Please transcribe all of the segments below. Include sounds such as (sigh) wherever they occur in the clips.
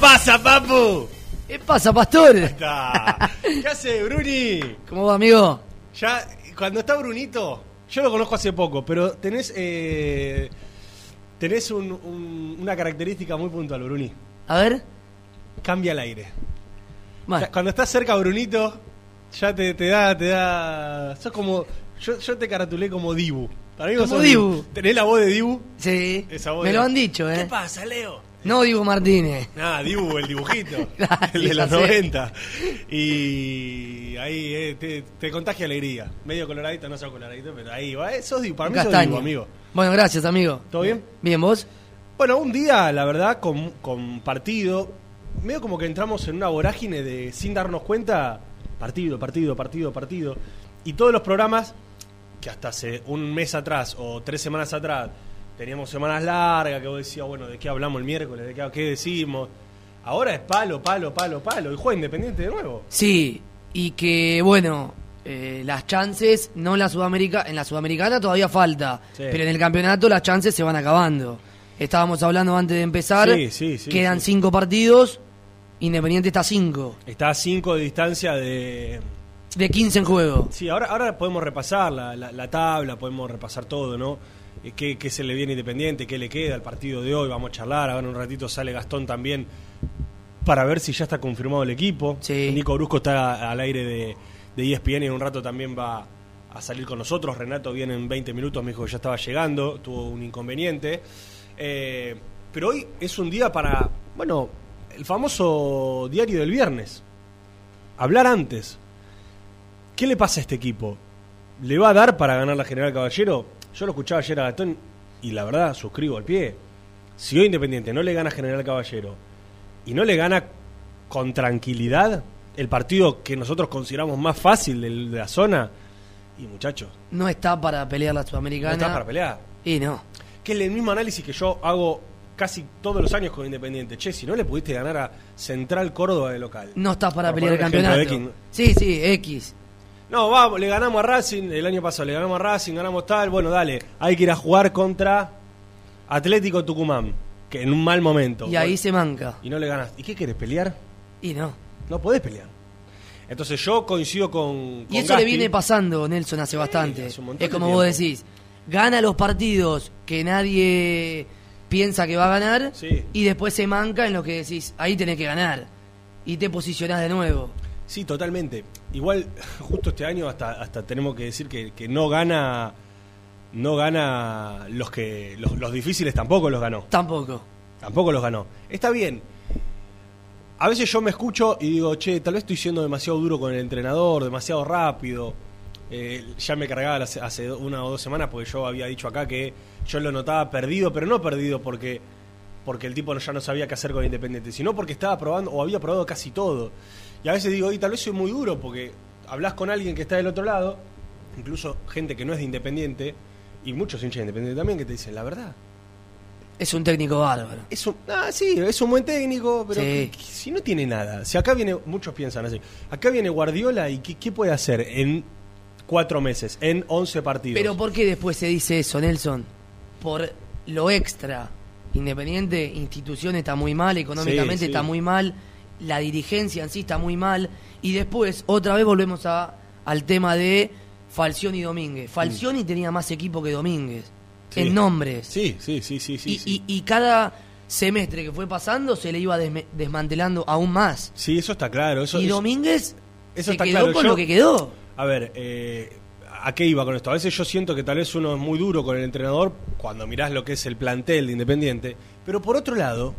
Pasa, papu? ¿Qué pasa, pastor? Está. ¿Qué hace, Bruni? ¿Cómo va, amigo? Ya, cuando está Brunito, yo lo conozco hace poco, pero tenés eh, tenés un- un- una característica muy puntual, Bruni. A ver. Cambia el aire. Cuando estás cerca, Brunito, ya te, te da, te da. Sos como. Yo, yo te caratulé como Dibu. Para mí vos Como sos Dibu. ¿Tenés la voz de Dibu? sí. Esa voz Me de- lo han dicho, ¿Qué ¿eh? pasa, Leo? No Dibu Martínez. Ah, Dibu, el dibujito. (laughs) El de los sé. 90. Y ahí eh, te, te contagia alegría. Medio coloradito, no sos coloradito, pero ahí va. Eh, sos Dibu. Para mí sos. Dibu, amigo. Bueno, gracias, amigo. ¿Todo bien? Bien, ¿vos? Bueno, un día, la verdad, con, con partido, medio como que entramos en una vorágine de, sin darnos cuenta, partido, partido, partido, partido. Y todos los programas, que hasta hace un mes atrás o tres semanas atrás, teníamos semanas largas, que vos decías, bueno, ¿de qué hablamos el miércoles? ¿De qué, qué decimos? Ahora es palo, palo, palo, palo. Y juega Independiente de nuevo. Sí, y que, bueno, eh, las chances, no en la, Sudamérica, en la Sudamericana todavía falta, Sí. pero en el campeonato las chances se van acabando. Estábamos hablando antes de empezar, Sí, sí, sí, quedan cinco partidos, Independiente está a cinco, Está a cinco de distancia de, de 15 en juego. Sí, ahora, ahora podemos repasar la, la- la tabla, podemos repasar todo, ¿no? Eh, ¿Qué, qué se le viene Independiente? ¿Qué le queda al partido de hoy? Vamos a charlar. Ahora en un ratito sale Gastón también para ver si ya está confirmado el equipo. Sí. Nico Brusco está al aire de, de ESPN y en un rato también va a salir con nosotros. Renato viene en 20 minutos, me dijo que ya estaba llegando, tuvo un inconveniente. Eh, pero hoy es un día para, bueno, el famoso diario del viernes. Hablar antes. ¿Qué le pasa a este equipo? ¿Le va a dar para ganar la General Caballero? Yo lo escuchaba ayer a Gastón y la verdad suscribo al pie. Si hoy Independiente no le gana a General Caballero y no le gana con tranquilidad el partido que nosotros consideramos más fácil de la zona, y muchachos, No está para pelear la no Sudamericana. está para pelear. Y no. Que es el mismo análisis que yo hago casi todos los años con Independiente. Che, si no le pudiste ganar a Central Córdoba de local. No estás para Por pelear el ejemplo, campeonato. Sí, sí, X. No, vamos, le ganamos a Racing el año pasado, le ganamos a Racing, ganamos tal. Bueno, dale, hay que ir a jugar contra Atlético Tucumán, que en un mal momento. Y ahí Bueno, se manca. Y no le ganas. ¿Y qué querés pelear? Y no. No podés pelear. Entonces yo coincido con. Y eso le viene pasando, Nelson, hace bastante. hace Es como vos decís, gana los partidos que nadie piensa que va a ganar Sí. y después se manca en lo que decís, ahí tenés que ganar. Y te posicionás de nuevo. Sí, totalmente. Igual, (laughs) justo este año hasta, hasta tenemos que decir que, que no gana. No gana los que. Los, los difíciles tampoco los ganó. Tampoco. Tampoco los ganó. Está bien. A veces yo me escucho y digo, che, tal vez estoy siendo demasiado duro con el entrenador, demasiado rápido. Eh, ya me cargaba hace, hace una o dos semanas porque yo había dicho acá que yo lo notaba perdido, pero no perdido porque, porque el tipo ya no sabía qué hacer con Independiente, sino porque estaba probando o había probado casi todo. Y a veces digo, y tal vez soy muy duro porque hablas con alguien que está del otro lado, incluso gente que no es de Independiente, y muchos hinchas de Independiente también, que te dicen la verdad. Es un técnico bárbaro. Es un, ah, sí, es un buen técnico, pero Sí. que- que si no tiene nada. Si acá viene, muchos piensan así, acá viene Guardiola y ¿qué, qué puede hacer en cuatro meses, en 11 partidos? Pero ¿por qué después se dice eso, Nelson? Por lo extra. Independiente, institución está muy mal, económicamente Sí, sí. está muy mal, la dirigencia en sí está muy mal. Y después, otra vez volvemos a, al tema de Falcioni y Domínguez. Falcioni tenía más equipo que Domínguez. Sí. En nombres. Sí, sí, sí, sí, sí. y, sí. y- y cada semestre que fue pasando se le iba desme- desmantelando aún más. Sí, eso está claro. Eso, y Domínguez eso se está quedó claro. con Yo- lo que quedó. A ver, eh, ¿a qué iba con esto? A veces yo siento que tal vez uno es muy duro con el entrenador cuando mirás lo que es el plantel de Independiente, pero por otro lado,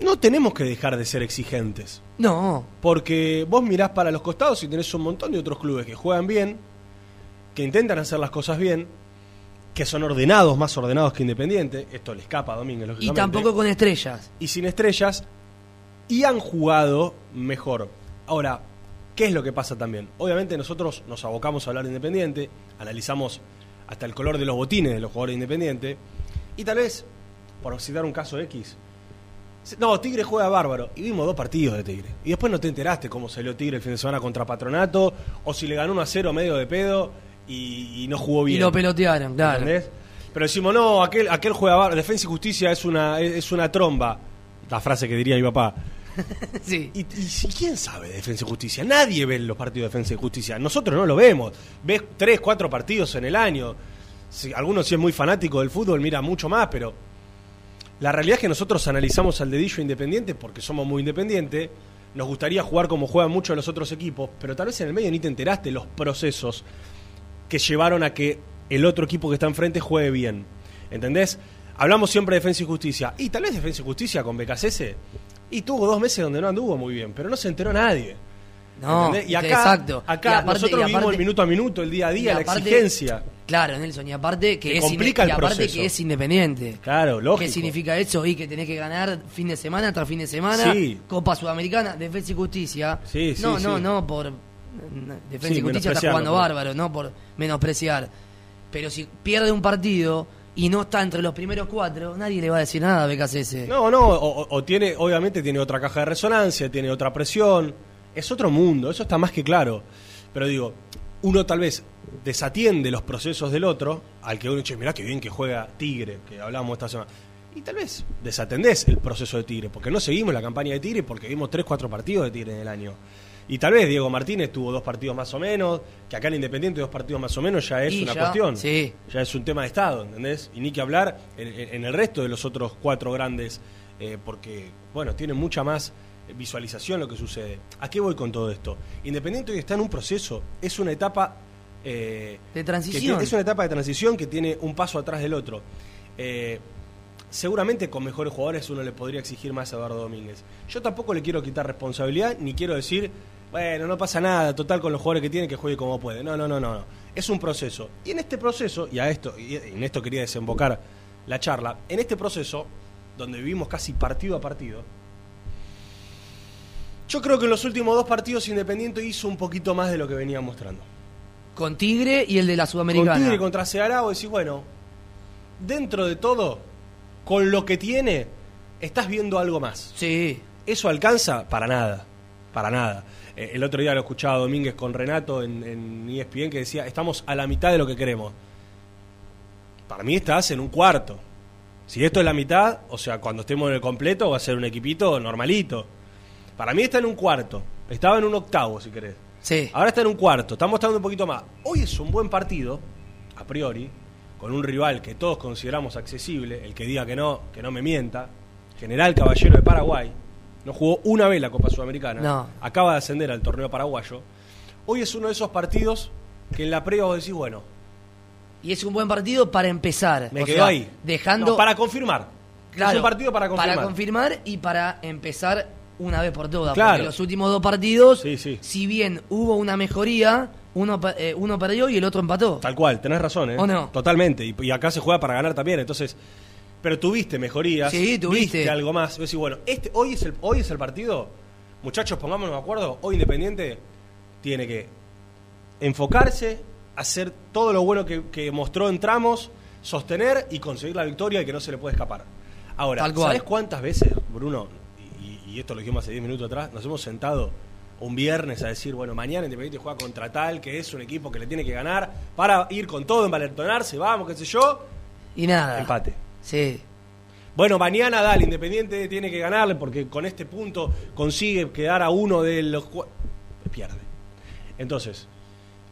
no tenemos que dejar de ser exigentes. No, Porque vos mirás para los costados y tenés un montón de otros clubes que juegan bien, que intentan hacer las cosas bien, que son ordenados, más ordenados que Independiente. Esto le escapa a Domínguez, y tampoco con estrellas. Y sin estrellas, y han jugado mejor. Ahora, ¿qué es lo que pasa también? Obviamente nosotros nos abocamos a hablar de Independiente, analizamos hasta el color de los botines de los jugadores de Independiente, y tal vez, por citar un caso X, no, Tigre juega bárbaro. Y vimos dos partidos de Tigre. Y después no te enteraste cómo salió Tigre el fin de semana contra Patronato, o si le ganó 1 a 0 medio de pedo y, y no jugó bien. Y lo pelotearon, claro. ¿Entendés? Pero decimos, no, aquel, aquel juega bárbaro. Defensa y justicia es una, es, una tromba. La frase que diría mi papá. (laughs) Sí. Y, quién sabe de Defensa y Justicia? Nadie ve los partidos de Defensa y Justicia. Nosotros no lo vemos. Ves tres, cuatro partidos en el año. Si, algunos si es muy fanático del fútbol, mira mucho más, pero la realidad es que nosotros analizamos al dedillo independiente porque somos muy independientes. Nos gustaría jugar como juegan muchos de los otros equipos, pero tal vez en el medio ni te enteraste los procesos que llevaron a que el otro equipo que está enfrente juegue bien. ¿Entendés? Hablamos siempre de Defensa y Justicia. Y tal vez Defensa y Justicia con BKCS. Y tuvo dos meses donde no anduvo muy bien, pero no se enteró nadie. No, ¿Entendés? Y acá, exacto. acá Y aparte- nosotros y vivimos aparte- el minuto a minuto, el día a día, la aparte- exigencia. Claro, Nelson, y aparte que, es, complica el y aparte proceso. que es independiente. Claro, lógico. ¿Qué significa eso? Y que tenés que ganar fin de semana tras fin de semana, Sí. Copa Sudamericana, Defensa y Justicia. Sí, sí, no, no, no por Defensa y Justicia está jugando bárbaro, no por menospreciar. Pero si pierde un partido y no está entre los primeros cuatro, nadie le va a decir nada a BKCS. No, no, o- o tiene, obviamente tiene otra caja de resonancia, tiene otra presión, es otro mundo, eso está más que claro. Pero digo, uno tal vez desatiende los procesos del otro, al que uno dice, mirá qué bien que juega Tigre, que hablábamos esta semana. Y tal vez desatendés el proceso de Tigre, porque no seguimos la campaña de Tigre, porque vimos 3, 4 partidos de Tigre en el año. Y tal vez Diego Martínez tuvo dos partidos más o menos, que acá en Independiente dos partidos más o menos ya es Y una ya, cuestión. sí. Ya es un tema de Estado, ¿entendés? Y ni que hablar en, en- en el resto de los otros cuatro grandes, eh, porque, bueno, tienen mucha más visualización lo que sucede. ¿A qué voy con todo esto? Independiente hoy está en un proceso, es una etapa... eh, De que transición. tiene- es una etapa de transición que tiene un paso atrás del otro. Eh, seguramente con mejores jugadores uno le podría exigir más a Eduardo Domínguez. Yo tampoco le quiero quitar responsabilidad, ni quiero decir, bueno, no pasa nada, total con los jugadores que tiene que juegue como puede. No, no, no, no, no. Es un proceso. Y en este proceso, y a esto, y en esto quería desembocar la charla, en este proceso, donde vivimos casi partido a partido, yo creo que en los últimos dos partidos Independiente hizo un poquito más de lo que venía mostrando. Con Tigre y el de la Con Sudamericana. Tigre contra Ceará, decís, bueno, dentro de todo, con lo que tiene, estás viendo algo más. Sí. ¿Eso alcanza? Para nada. Para nada. Eh, el otro día lo escuchaba Domínguez con Renato en, en ESPN que decía, estamos a la mitad de lo que queremos. Para mí estás en un cuarto. Si esto es la mitad, o sea, cuando estemos en el completo va a ser un equipito normalito. Para mí está en un cuarto. Estaba en un octavo, si querés. Sí. Ahora está en un cuarto. Estamos mostrando un poquito más. Hoy es un buen partido, a priori, con un rival que todos consideramos accesible. El que diga que no, que no me mienta. General Caballero de Paraguay. No jugó una vez la Copa Sudamericana. No. Acaba de ascender al torneo paraguayo. Hoy es uno de esos partidos que en la previa vos decís, bueno, Y es un buen partido para empezar. me O quedo sea, ahí. Dejando. No, para confirmar. Claro, es un partido para confirmar. Para confirmar y para empezar una vez por todas. Claro. Porque los últimos dos partidos, Sí, sí. si bien hubo una mejoría, uno, eh, uno perdió y el otro empató. Tal cual, tenés razón, ¿eh? ¿O no? Totalmente. Y, y acá se juega para ganar también. Entonces, pero tuviste mejorías. Sí, tuviste. Viste algo más. Decís, bueno, este, hoy, es el, hoy es el partido. Muchachos, pongámonos de acuerdo. Hoy Independiente tiene que enfocarse, hacer todo lo bueno que, que mostró en tramos, sostener y conseguir la victoria y que no se le puede escapar. Ahora. ¿sabés cuántas veces, Bruno, y, esto lo dijimos hace 10 minutos atrás, nos hemos sentado un viernes a decir, bueno, mañana Independiente juega contra tal, que es un equipo que le tiene que ganar, para ir con todo, envalentonarse, vamos, qué sé yo, Y nada. empate. Sí. Bueno, mañana dale, Independiente tiene que ganarle porque con este punto consigue quedar a uno de los... Pierde. Entonces,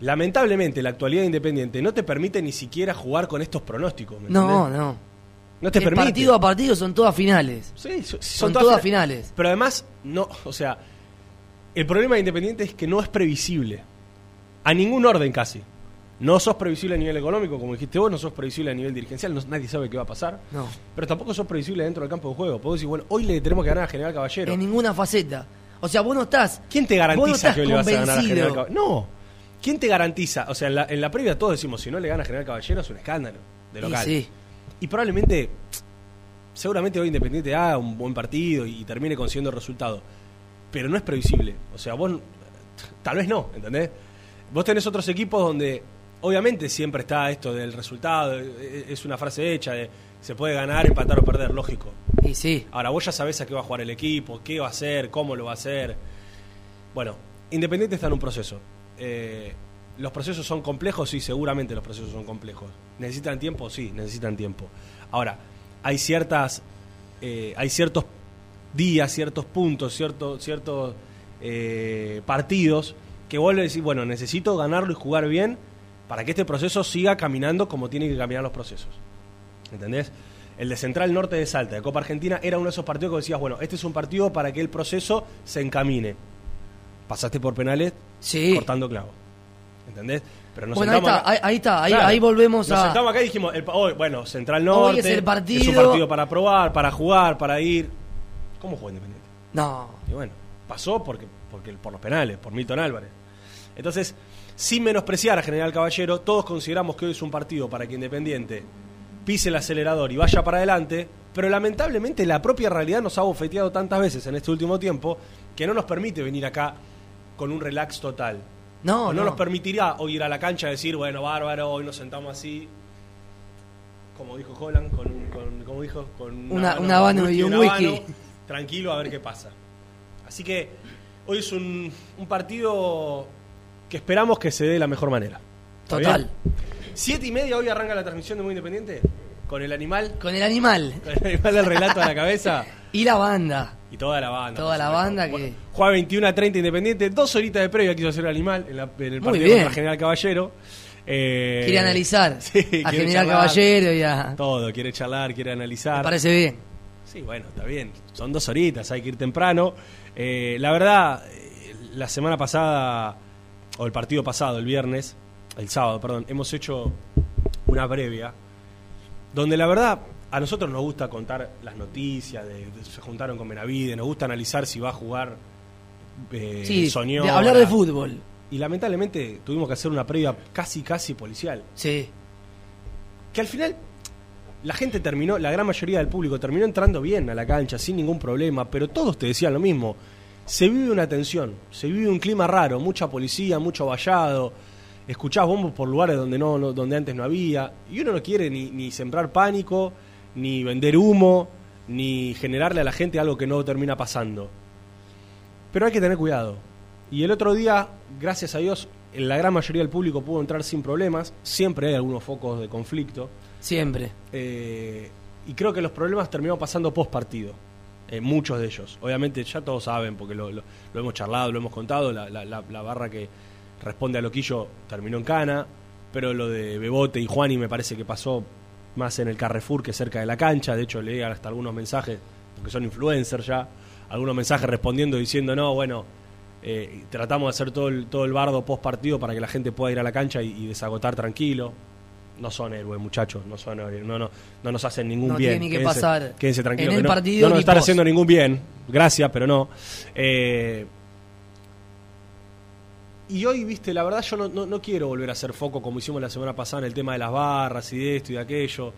lamentablemente la actualidad de Independiente no te permite ni siquiera jugar con estos pronósticos. ¿me No, entendés? no. No te permite. partido a partido son todas finales. Sí, so- Son todas finales. Pero además, no, o sea, el problema de Independiente es que no es previsible. A ningún orden casi. No sos previsible a nivel económico, como dijiste vos, no sos previsible a nivel dirigencial, no- nadie sabe qué va a pasar. No. Pero tampoco sos previsible dentro del campo de juego. Podés decir, bueno, hoy le tenemos que ganar a General Caballero. En ninguna faceta. O sea, vos no estás. ¿Quién te no garantiza estás que hoy le vas a ganar a. General Caballero? No. ¿Quién te garantiza? O sea, en la, en la previa todos decimos, si no le gana a General Caballero es un escándalo de local. sí. Y probablemente, seguramente hoy Independiente haga un buen partido y, termine consiguiendo el resultado. Pero no es previsible. O sea, vos, tal vez no, ¿entendés? Vos tenés otros equipos donde, obviamente, siempre está esto del resultado. e- Es una frase hecha de se puede ganar, empatar o perder, lógico. Y sí. Ahora, vos ya sabés a qué va a jugar el equipo, qué va a hacer, cómo lo va a hacer. Bueno, Independiente está en un proceso. Eh, ¿Los procesos son complejos? Sí, seguramente los procesos son complejos. ¿Necesitan tiempo? Sí, necesitan tiempo. Ahora, hay ciertas. eh, hay ciertos días, ciertos puntos, ciertos, ciertos eh, partidos que vuelve a decir, bueno, necesito ganarlo y jugar bien para que este proceso siga caminando como tienen que caminar los procesos. ¿Entendés? El de Central Norte de Salta, de Copa Argentina, era uno de esos partidos que decías, bueno, este es un partido para que el proceso se encamine. Pasaste por penales Sí. cortando clavo. ¿Entendés? Pero nos Bueno, ahí sentamos está, ahí, ahí está, ahí, Claro. ahí volvemos Nos a. sentamos acá y dijimos, el hoy, bueno, Central Hoy Norte. es el partido. Es un partido para probar, para jugar, para ir. ¿Cómo juega Independiente? No. Y bueno, pasó porque, porque por los penales, por Milton Álvarez. Entonces, sin menospreciar a General Caballero, todos consideramos que hoy es un partido para que Independiente pise el acelerador y vaya para adelante, pero lamentablemente la propia realidad nos ha bofeteado tantas veces en este último tiempo que no nos permite venir acá con un relax total. No, no, no. nos permitirá hoy ir a la cancha y decir, bueno, bárbaro, hoy nos sentamos así, como dijo Holland, con, un- con como dijo, con Una- un habano y un whisky. tranquilo a ver qué pasa. Así que hoy es un, un partido que esperamos que se dé de la mejor manera. ¿Está Total. bien? Siete y media hoy arranca la transmisión de Muy Independiente con el animal, Con el animal. (laughs) con el animal del relato a la cabeza (laughs) Y la banda. y toda la banda. Toda la banda Bueno, que- Juega 21 a 30 Independiente, dos horitas de previa quiso hacer el animal en, la- en el partido contra General Caballero. Eh, Quiere analizar (laughs) sí, a quiere General charlar. Caballero y a. Todo, quiere charlar, quiere analizar. Me parece bien. Sí, bueno, está bien. Son dos horitas, hay que ir temprano. Eh, la verdad, eh, la semana pasada, o el partido pasado, el viernes, el sábado, perdón, hemos hecho una previa, donde la verdad a nosotros nos gusta contar las noticias, de, de- se juntaron con Benavide, nos gusta analizar si va a jugar eh, Sí, Soñora. de hablar de fútbol. Y lamentablemente tuvimos que hacer una previa casi, casi policial Sí. que al final la gente terminó, la gran mayoría del público terminó entrando bien a la cancha sin ningún problema, pero todos te decían lo mismo. Se vive una tensión, se vive un clima raro, mucha policía, mucho vallado, escuchás bombos por lugares donde no, no- donde antes no había, y uno no quiere ni, ni sembrar pánico, ni vender humo, ni generarle a la gente algo que no termina pasando. Pero hay que tener cuidado. Y el otro día, gracias a Dios, la gran mayoría del público pudo entrar sin problemas. Siempre hay algunos focos de conflicto. Siempre. Eh, y creo que los problemas terminaron pasando post partido. Eh, muchos de ellos. Obviamente ya todos saben, porque lo, lo- lo hemos charlado, lo hemos contado, la, la- la- la barra que responde a Loquillo terminó en Cana, pero lo de Bebote y Juani me parece que pasó más en el Carrefour que cerca de la cancha. De hecho, leí hasta algunos mensajes, porque son influencers ya, algunos mensajes respondiendo diciendo, no, bueno, eh, tratamos de hacer todo el, todo el bardo post partido para que la gente pueda ir a la cancha y, y desagotar tranquilo. No son héroes, muchachos, no son héroes, no, no, no nos hacen ningún No bien. tiene que Quédense- pasar Quédense tranquilos. en el que no- partido no nos están post. haciendo ningún bien, gracias, pero no. Eh, y hoy, viste, la verdad yo no, no, quiero volver a hacer foco como hicimos la semana pasada en el tema de las barras y de esto y de aquello.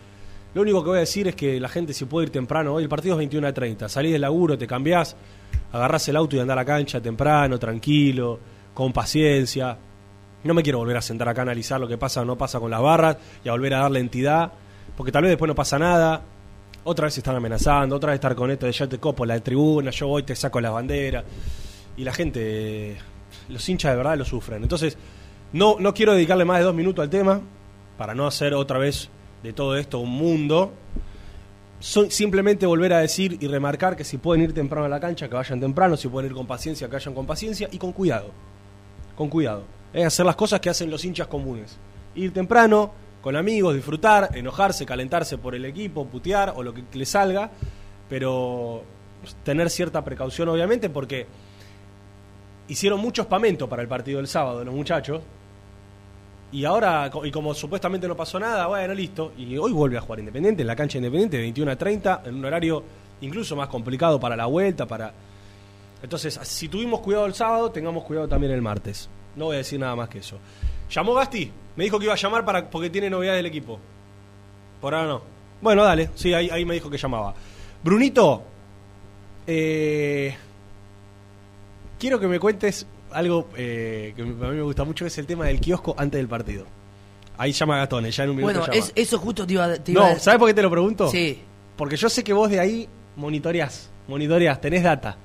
Lo único que voy a decir es que la gente si puede ir temprano, hoy el partido es 21 a 30, salís del laburo, te cambiás, agarrás el auto y andás a la cancha temprano, tranquilo, con paciencia. No me quiero volver a sentar acá a analizar lo que pasa o no pasa con las barras y a volver a darle entidad, porque tal vez después no pasa nada. Otra vez se están amenazando, otra vez estar con esto de ya te copo la tribuna, yo voy, te saco las banderas. Y la gente, los hinchas de verdad lo sufren. Entonces, no, no quiero dedicarle más de dos minutos al tema, para no hacer otra vez de todo esto un mundo. Son- simplemente volver a decir y remarcar que si pueden ir temprano a la cancha, que vayan temprano, si pueden ir con paciencia, que vayan con paciencia y con cuidado. Con cuidado. Es hacer las cosas que hacen los hinchas comunes. Ir temprano, con amigos, disfrutar, enojarse, calentarse por el equipo, putear o lo que le salga, pero tener cierta precaución obviamente porque hicieron mucho espamento para el partido del sábado los muchachos y ahora, y como supuestamente no pasó nada, bueno, listo. Y hoy vuelve a jugar Independiente en la cancha Independiente, de 21 a 30, en un horario incluso más complicado para la vuelta, para... Entonces, si tuvimos cuidado el sábado, tengamos cuidado también el martes. No voy a decir nada más que eso. ¿Llamó Gasti? Me dijo que iba a llamar para porque tiene novedades del equipo. Por ahora no. Bueno, dale. Sí, ahí, ahí me dijo que llamaba. Brunito, eh, quiero que me cuentes algo eh, que a mí me gusta mucho, es el tema del kiosco antes del partido. Ahí llama Gatones, ya en un minuto Bueno, llama. es- eso justo te iba, a No. ¿sabes por qué te lo pregunto? Sí. Porque yo sé que vos de ahí monitoreás, monitoreás, tenés data.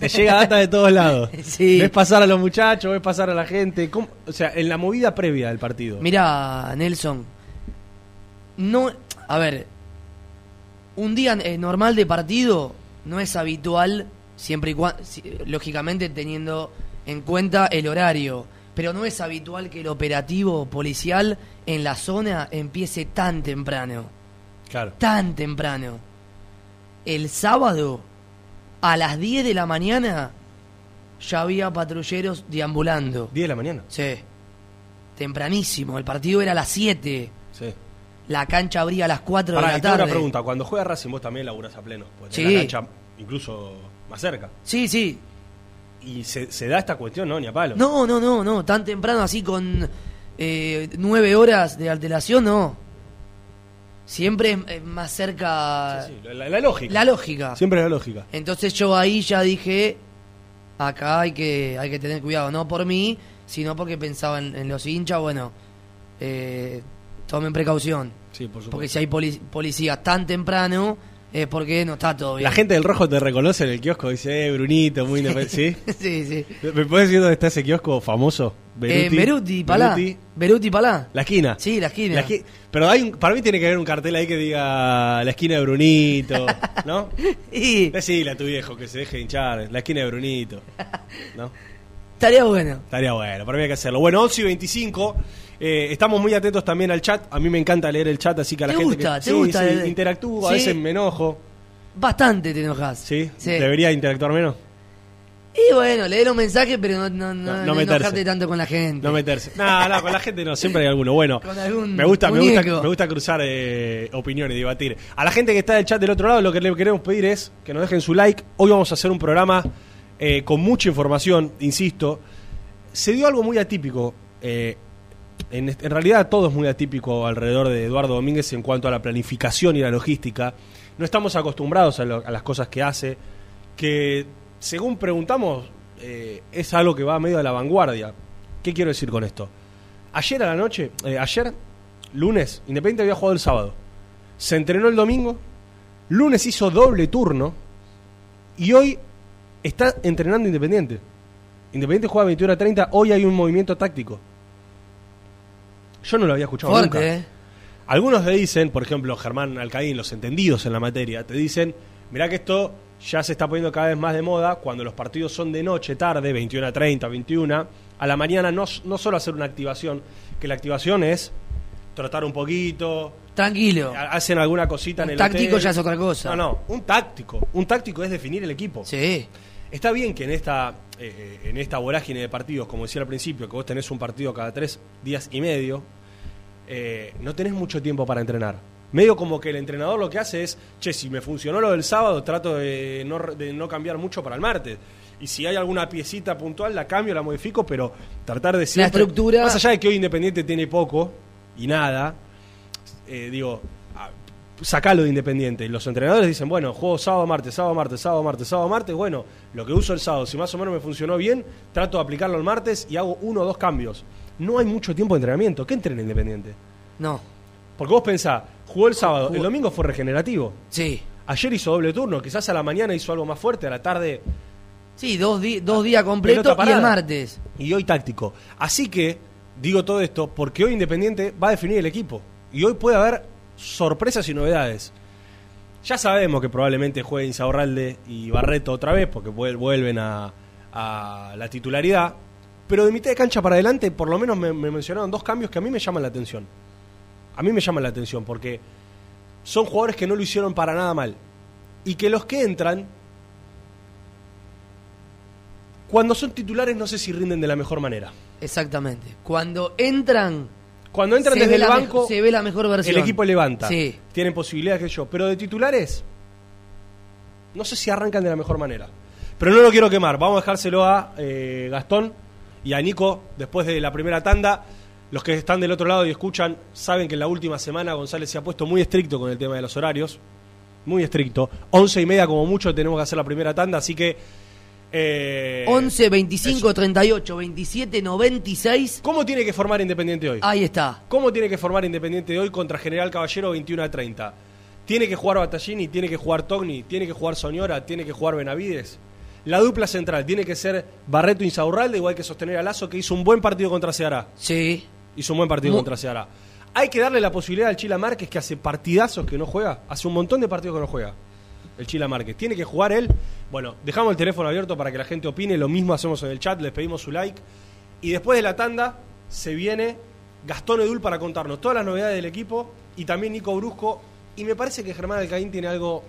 Te llega data de todos lados. (laughs) Sí. Ves pasar a los muchachos, ves pasar a la gente. ¿Cómo? O sea, en la movida previa del partido. Mira, Nelson. No, a ver, un día eh, normal de partido no es habitual, siempre y cuando, lógicamente teniendo en cuenta el horario, pero no es habitual que el operativo policial en la zona empiece tan temprano, Claro. tan temprano. El sábado, a las 10 de la mañana, ya había patrulleros deambulando. 10 de la mañana. Sí. Tempranísimo. El partido era a las 7. Sí. La cancha abría a las 4 Pará, de la tarde. una pregunta. Cuando juega Racing vos también laburás a pleno. Sí. la cancha incluso más cerca. Sí, sí. Y se, se da esta cuestión, ¿no? Ni a palo. No, no, no, no. Tan temprano así con eh, nueve horas de alteración, no. Siempre es- es más cerca Sí, sí, la, la lógica. la lógica. Siempre la lógica. Entonces yo ahí ya dije, acá hay que, hay que tener cuidado, no por mí, sino porque pensaba en, en los hinchas, bueno, eh, tomen precaución. Sí, por supuesto. Porque si hay poli- policías tan temprano, es porque no está todo bien. La gente del rojo te reconoce en el kiosco, dice, eh, Brunito, muy (laughs) independiente. ¿Sí? sí, sí. ¿Me puedes decir dónde está ese kiosco famoso? Beruti, Beruti, Palá. Beruti. Beruti, Palá. La esquina. Sí, la esquina. La esqui- Pero hay un- para mí tiene que haber un cartel ahí que diga la esquina de Brunito, ¿no? (laughs) Y Decile a tu viejo que se deje hinchar, la esquina de Brunito, ¿no? (laughs) estaría bueno. Estaría bueno, para mí hay que hacerlo. Bueno, 11 y 25, eh, estamos muy atentos también al chat, a mí me encanta leer el chat, así que a la ¿Te gente gusta? que ¿Te sí, gusta sí, el- interactúo, a veces me enojo, Bastante te enojas. ¿sí? Sí. ¿Debería interactuar menos? Y bueno, leer los mensajes, pero no, no, no, No- enojarte tanto con la gente. No meterse. No, no, con la gente no, siempre hay alguno. Bueno, (laughs) Con algún me gusta, me gusta, me gusta cruzar eh, opiniones, debatir. A la gente que está del chat del otro lado, lo que le queremos pedir es que nos dejen su like. Hoy vamos a hacer un programa eh, con mucha información, insisto. Se dio algo muy atípico. eh, en, en realidad todo es muy atípico alrededor de Eduardo Domínguez en cuanto a la planificación y la logística. No estamos acostumbrados a, lo- a las cosas que hace, que según preguntamos eh, es algo que va medio a la vanguardia. ¿Qué quiero decir con esto? Ayer a la noche, eh, ayer, lunes, Independiente había jugado el sábado. Se entrenó el domingo Lunes hizo doble turno y hoy está entrenando Independiente. Independiente juega 21 a 30, hoy hay un movimiento táctico. Yo no lo había escuchado Fuerte, nunca. ¿eh? Algunos te dicen, por ejemplo, Germán Alcaín, los entendidos en la materia, te dicen, mirá que esto ya se está poniendo cada vez más de moda cuando los partidos son de noche, tarde, 21 a 30, 21, a la mañana no, no solo hacer una activación, que la activación es trotar un poquito, Tranquilo. ha- hacen alguna cosita en el táctico hotel. ya es otra cosa. No, no, un táctico. Un táctico es definir el equipo. Sí. Está bien que en esta, eh, eh, en esta vorágine de partidos, como decía al principio, que vos tenés un partido cada tres días y medio, eh, no tenés mucho tiempo para entrenar. Medio como que el entrenador lo que hace es, che, si me funcionó lo del sábado, trato de no, de no cambiar mucho para el martes. Y si hay alguna piecita puntual, la cambio, la modifico, pero tratar de siempre... estructura- Más allá de que hoy Independiente tiene poco y nada, eh, digo, sacalo de Independiente. Y los entrenadores dicen, bueno, juego sábado, martes, sábado, martes, sábado, martes, sábado, martes. Bueno, lo que uso el sábado, si más o menos me funcionó bien, trato de aplicarlo el martes y hago uno o dos cambios. No hay mucho tiempo de entrenamiento. ¿Qué entrena Independiente? No. Porque vos pensás, jugó el sábado, Jugó- el domingo fue regenerativo. Sí. Ayer hizo doble turno, quizás a la mañana hizo algo más fuerte, a la tarde Sí, dos, dos días completos y el martes. y hoy táctico. Así que digo todo esto porque hoy Independiente va a definir el equipo y hoy puede haber sorpresas y novedades. Ya sabemos que probablemente juegue Insaurralde y Barreto otra vez porque vuel- vuelven a, a la titularidad, pero de mitad de cancha para adelante por lo menos me, me mencionaron dos cambios que a mí me llaman la atención. A mí me llaman la atención porque son jugadores que no lo hicieron para nada mal y que los que entran cuando son titulares no sé si rinden de la mejor manera. Exactamente. Cuando entran, Cuando entran se desde el banco, se ve la mejor versión. el equipo levanta. Sí. Tienen posibilidades que yo. Pero de titulares, no sé si arrancan de la mejor manera. Pero no lo quiero quemar. Vamos a dejárselo a eh, Gastón y a Nico después de la primera tanda. Los que están del otro lado y escuchan saben que en la última semana González se ha puesto muy estricto con el tema de los horarios. Muy estricto. Once y media como mucho tenemos que hacer la primera tanda, así que... eh, 11, 25, 38, 27, 96. ¿Cómo tiene que formar Independiente hoy? Ahí está. ¿Cómo tiene que formar Independiente de hoy contra General Caballero 21 a 30? ¿Tiene que jugar Battaglini? ¿Tiene que jugar Togni? ¿Tiene que jugar Soñora? ¿Tiene que jugar Benavides? La dupla central tiene que ser Barreto Insaurralde, igual que sostener a Lazo, que hizo un buen partido contra Ceará. Sí. Hizo un buen partido Mu- contra Ceará. Hay que darle la posibilidad al Chila Márquez, que hace partidazos que no juega. Hace un montón de partidos que no juega. El Chila Márquez. ¿Tiene que jugar él? Bueno, dejamos el teléfono abierto para que la gente opine. Lo mismo hacemos en el chat. Les pedimos su like. Y después de la tanda se viene Gastón Edul para contarnos todas las novedades del equipo. Y también Nico Brusco. Y me parece que Germán Alcaín tiene algo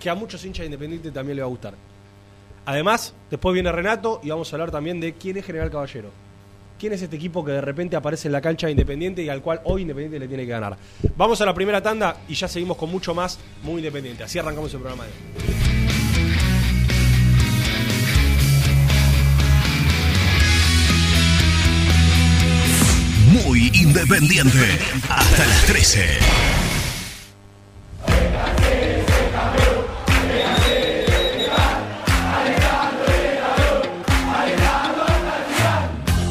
que a muchos hinchas de Independiente también le va a gustar. Además, después viene Renato y vamos a hablar también de quién es General Caballero. ¿Quién es este equipo que de repente aparece en la cancha de Independiente y al cual hoy Independiente le tiene que ganar? Vamos a la primera tanda y ya seguimos con mucho más muy Independiente. Así arrancamos el programa de hoy. Muy independiente. Hasta las 13.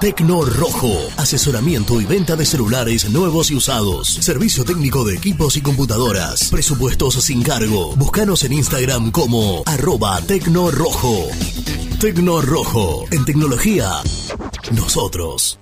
Tecno Rojo. Asesoramiento y venta de celulares nuevos y usados. Servicio técnico de equipos y computadoras. Presupuestos sin cargo. Búscanos en Instagram como arroba Tecno Rojo. Rojo. En tecnología, nosotros.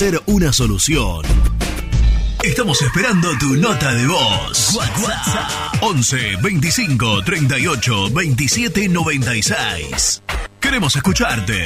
una solución. Estamos esperando tu nota de voz. WhatsApp 11 25 38 27 96. Queremos escucharte.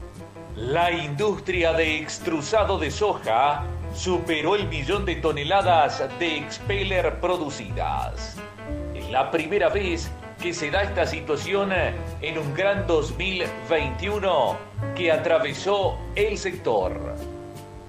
La industria de extrusado de soja superó el millón de toneladas de expeller producidas. Es la primera vez que se da esta situación en un gran 2021 que atravesó el sector.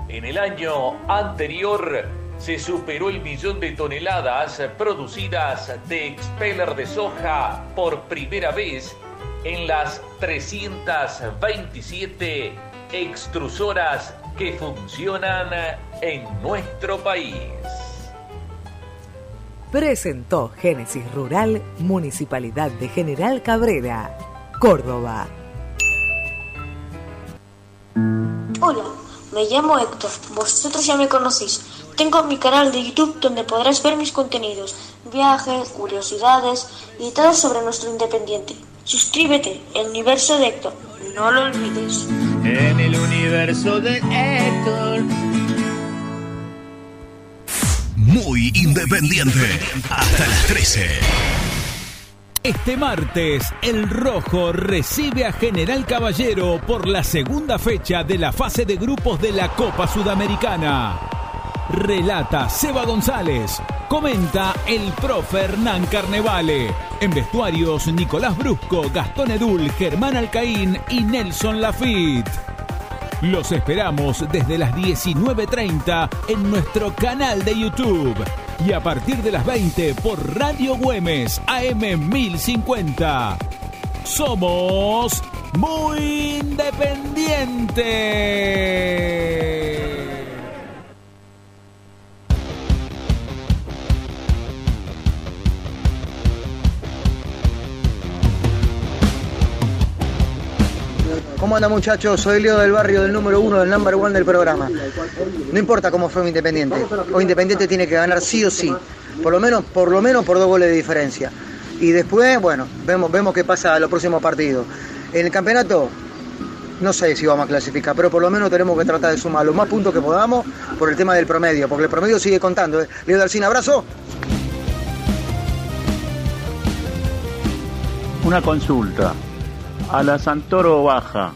En el año anterior se superó el millón de toneladas producidas de expeller de soja por primera vez en las 327 extrusoras que funcionan en nuestro país. Presentó Génesis Rural, Municipalidad de General Cabrera, Córdoba. Hola, me llamo Héctor, vosotros ya me conocéis. Tengo mi canal de YouTube donde podrás ver mis contenidos, viajes, curiosidades y todo sobre nuestro independiente. Suscríbete, el universo de Héctor, no lo olvides. En el universo de Héctor. Muy independiente. Hasta las 13. Este martes, el Rojo recibe a General Caballero por la segunda fecha de la fase de grupos de la Copa Sudamericana. Relata Seba González. Comenta el profe Hernán Carnevale. En vestuarios, Nicolás Brusco, Gastón Edul, Germán Alcaín y Nelson Lafitte. Los esperamos desde las 19.30 en nuestro canal de YouTube y a partir de las 20 por Radio Güemes AM 1050. Somos muy independientes. ¿Cómo anda muchachos? Soy Leo del barrio del número uno, del number one del programa. No importa cómo fue Independiente. Hoy Independiente tiene que ganar sí o sí. Por lo menos, por lo menos por dos goles de diferencia. Y después, bueno, vemos, vemos qué pasa a los próximos partidos. En el campeonato, no sé si vamos a clasificar, pero por lo menos tenemos que tratar de sumar los más puntos que podamos por el tema del promedio, porque el promedio sigue contando. ¿eh? Leo Dalcín, abrazo. Una consulta. A la Santoro baja,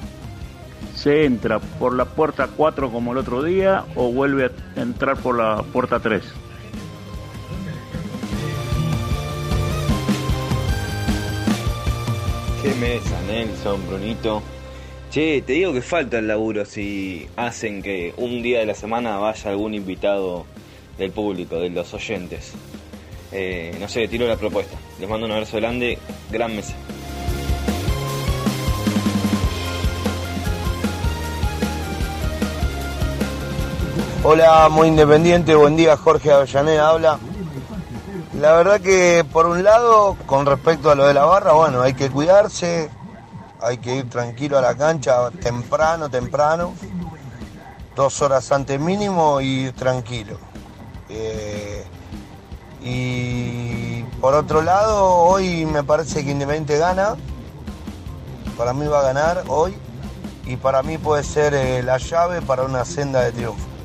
¿se entra por la puerta 4 como el otro día o vuelve a entrar por la puerta 3? Qué mesa, Nelson, Brunito. Che, te digo que falta el laburo si hacen que un día de la semana vaya algún invitado del público, de los oyentes. Eh, no sé, tiro la propuesta. Les mando un abrazo grande, gran mesa. Hola, muy independiente, buen día, Jorge Avellaneda habla. La verdad que por un lado, con respecto a lo de la barra, bueno, hay que cuidarse, hay que ir tranquilo a la cancha temprano, temprano, dos horas antes mínimo y tranquilo. Eh, y por otro lado, hoy me parece que Independiente gana, para mí va a ganar hoy y para mí puede ser eh, la llave para una senda de triunfo.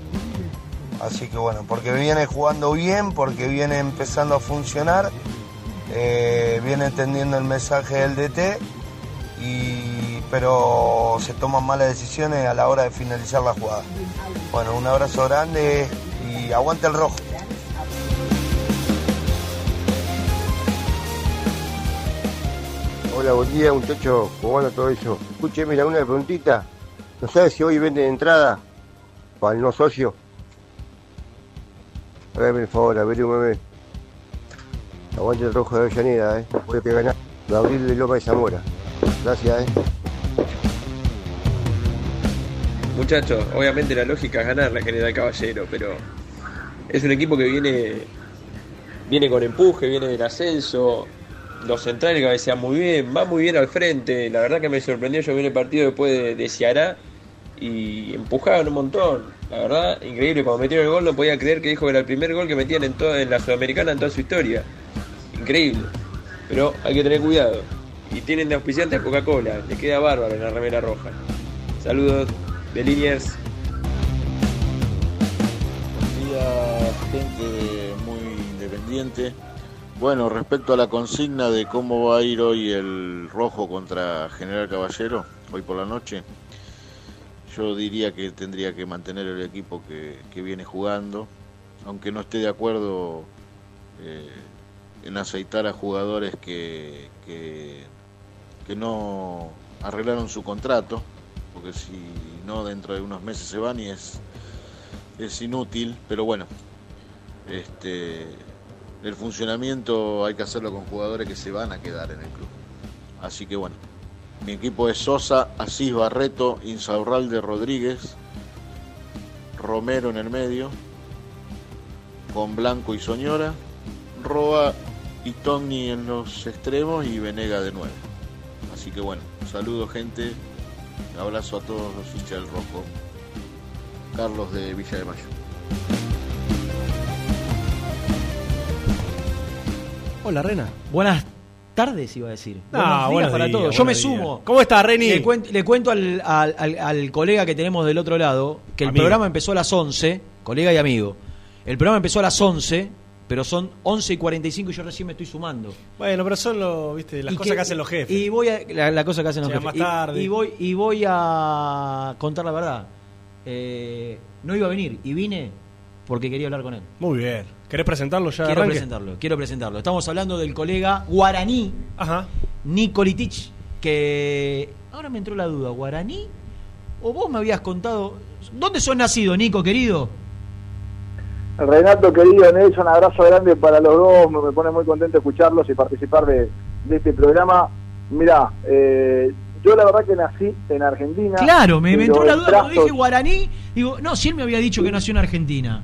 Así que bueno, porque viene jugando bien, porque viene empezando a funcionar, eh, viene entendiendo el mensaje del DT y pero se toman malas decisiones a la hora de finalizar la jugada. Bueno, un abrazo grande y aguante el rojo. Hola, buen día muchachos, ¿cómo anda todo eso? Escuche, mira, una preguntita. ¿No sabes si hoy venden entrada para el no socio? Hágame el favor, averígüeme. Aguante el rojo de Avellaneda, ¿eh? Puede que ganar. Gabriel de Loma de Zamora. Gracias, ¿eh? Muchachos, obviamente la lógica es ganar la General Caballero, pero es un equipo que viene viene con empuje, viene del ascenso, los centrales cabecean muy bien, va muy bien al frente, la verdad que me sorprendió, yo vi el partido después de, de Ciará y empujaban un montón, la verdad, increíble, cuando metieron el gol no podía creer que dijo que era el primer gol que metían en, toda, la Sudamericana en toda su historia, increíble, pero hay que tener cuidado, y tienen de auspiciante a Coca-Cola, le queda bárbaro en la remera roja. Saludos de Liniers. Buen día, gente muy independiente. Bueno, respecto a la consigna de cómo va a ir hoy el rojo contra General Caballero, hoy por la noche, yo diría que tendría que mantener el equipo que, viene jugando, aunque no esté de acuerdo eh, en aceitar a jugadores que, que, que no arreglaron su contrato, porque si no dentro de unos meses se van y es, es inútil, pero bueno, este, el funcionamiento hay que hacerlo con jugadores que se van a quedar en el club. Así que bueno, mi equipo es Sosa, Asís Barreto, Insaurralde Rodríguez, Romero en el medio, con Blanco y Soñora, Roa y Tony en los extremos y Venega de nuevo. Así que bueno, saludos gente, un abrazo a todos los hinchas del rojo. Carlos de Villa de Mayo. Hola, Rena. Buenas tardes, iba a decir. Ah, buenos días buenos para días, todos. Yo me días. sumo. ¿Cómo está, Reni? Le, cuen- le cuento al, al- al- al colega que tenemos del otro lado que el Amigo. programa empezó a las 11, colega y amigo. El programa empezó a las 11, pero son 11 y 45 y yo recién me estoy sumando. Bueno, pero son lo, ¿viste? las Y cosas que, hacen los jefes. Y voy a, la, la cosa que hacen los jefes. más Y- tarde. Y, voy, y voy a contar la verdad. Eh, no iba a venir y vine porque quería hablar con él. Muy bien. ¿Querés presentarlo ya? Quiero arranque? presentarlo, quiero presentarlo. Estamos hablando del colega guaraní, Nicolitich, que ahora me entró la duda, ¿guaraní? ¿O vos me habías contado? ¿Dónde sos nacido, Nico, querido? Renato, querido Nelson, abrazo grande para los dos. Me, me pone muy contento escucharlos y participar de, de este programa. Mirá, eh, yo la verdad que nací en Argentina. Claro, me, me entró la duda cuando dije guaraní. Digo, no, si él me había dicho que nació en Argentina.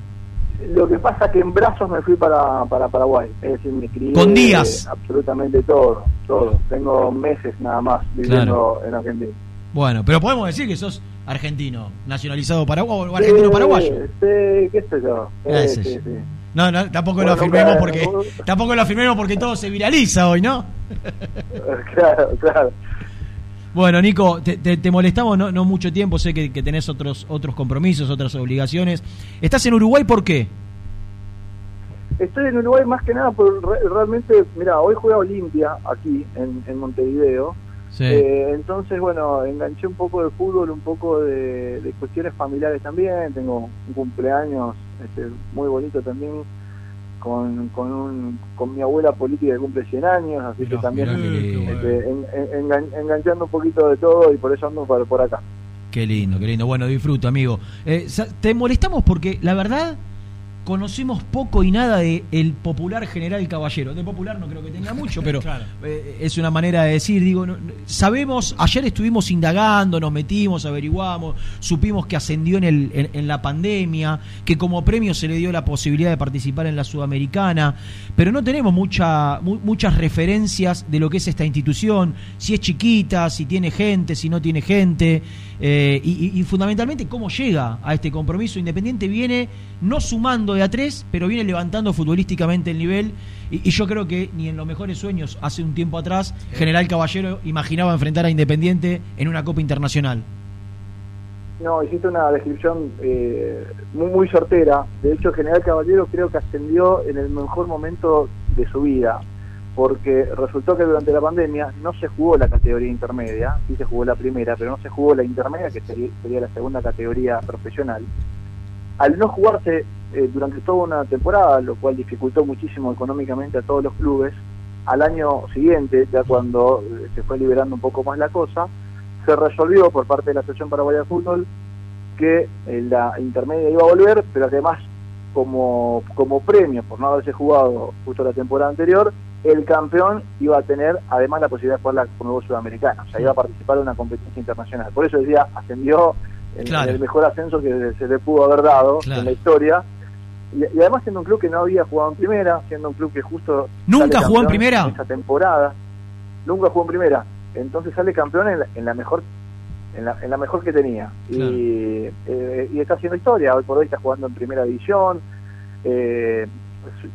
Lo que pasa es que en brazos me fui para, para Paraguay. Es decir, me crié Con días. eh, absolutamente todo, todo. Tengo meses nada más viviendo en Argentina. Bueno, pero podemos decir que sos argentino, nacionalizado paraguayo o argentino paraguayo. Sí, qué sé yo. Sí, sí, sí. No, no, tampoco Bueno, lo afirmemos porque tampoco lo afirmemos porque todo se viraliza hoy, ¿no? (laughs) claro, claro. Bueno, Nico, te, te- te molestamos no, no mucho tiempo, sé que, que tenés otros otros compromisos, otras obligaciones. ¿Estás en Uruguay por qué? Estoy en Uruguay más que nada por re- realmente, mira, hoy juega Olimpia aquí en, en Montevideo. Sí. Eh, entonces, bueno, enganché un poco de fútbol, un poco de, de cuestiones familiares también. Tengo un cumpleaños este, muy bonito también con, con, un, con mi abuela política que cumple 100 años, así que también este, en- en- engan- enganchando un poquito de todo y por eso ando por, por acá. Qué lindo, qué lindo. Bueno, disfruto, amigo. Eh, te molestamos porque la verdad conocemos poco y nada de el popular general caballero. De popular no creo que tenga (laughs) mucho, pero eh, es una manera de decir. Digo, no- sabemos, ayer estuvimos indagando, nos metimos, averiguamos, supimos que ascendió en, el, en, en la pandemia, que como premio se le dio la posibilidad de participar en la Sudamericana, pero no tenemos mucha, mu- muchas referencias de lo que es esta institución, si es chiquita, si tiene gente, si no tiene gente, eh, y, y- y fundamentalmente cómo llega a este compromiso. Independiente viene no sumando de a tres, pero viene levantando futbolísticamente el nivel, y, y yo creo que ni en los mejores sueños hace un tiempo atrás, General Caballero imaginaba enfrentar a Independiente en una Copa Internacional. No, hiciste una descripción eh, muy, muy certera. De hecho, General Caballero creo que ascendió en el mejor momento de su vida. Porque resultó que durante la pandemia no se jugó la categoría intermedia, sí se jugó la primera, pero no se jugó la intermedia, que sería, la segunda categoría profesional. Al no jugarse eh, durante toda una temporada, lo cual dificultó muchísimo económicamente a todos los clubes, al año siguiente, ya cuando eh, se fue liberando un poco más la cosa, se resolvió por parte de la Asociación Paraguaya de Fútbol que eh, la intermedia iba a volver, pero además como, como premio por no haberse jugado justo la temporada anterior, el campeón iba a tener además la posibilidad de jugar la Conmebol Sudamericana, o sea, iba a participar en una competencia internacional. Por eso decía, ascendió en, Claro. el mejor ascenso que se le pudo haber dado Claro. en la historia. Y, y además siendo un club que no había jugado en primera, siendo un club que justo... ¿Nunca jugó en primera? Esa temporada, nunca jugó en primera. Entonces sale campeón en la, en la mejor en la, en la mejor que tenía. Y, eh, y está haciendo historia, hoy por hoy está jugando en primera división, eh,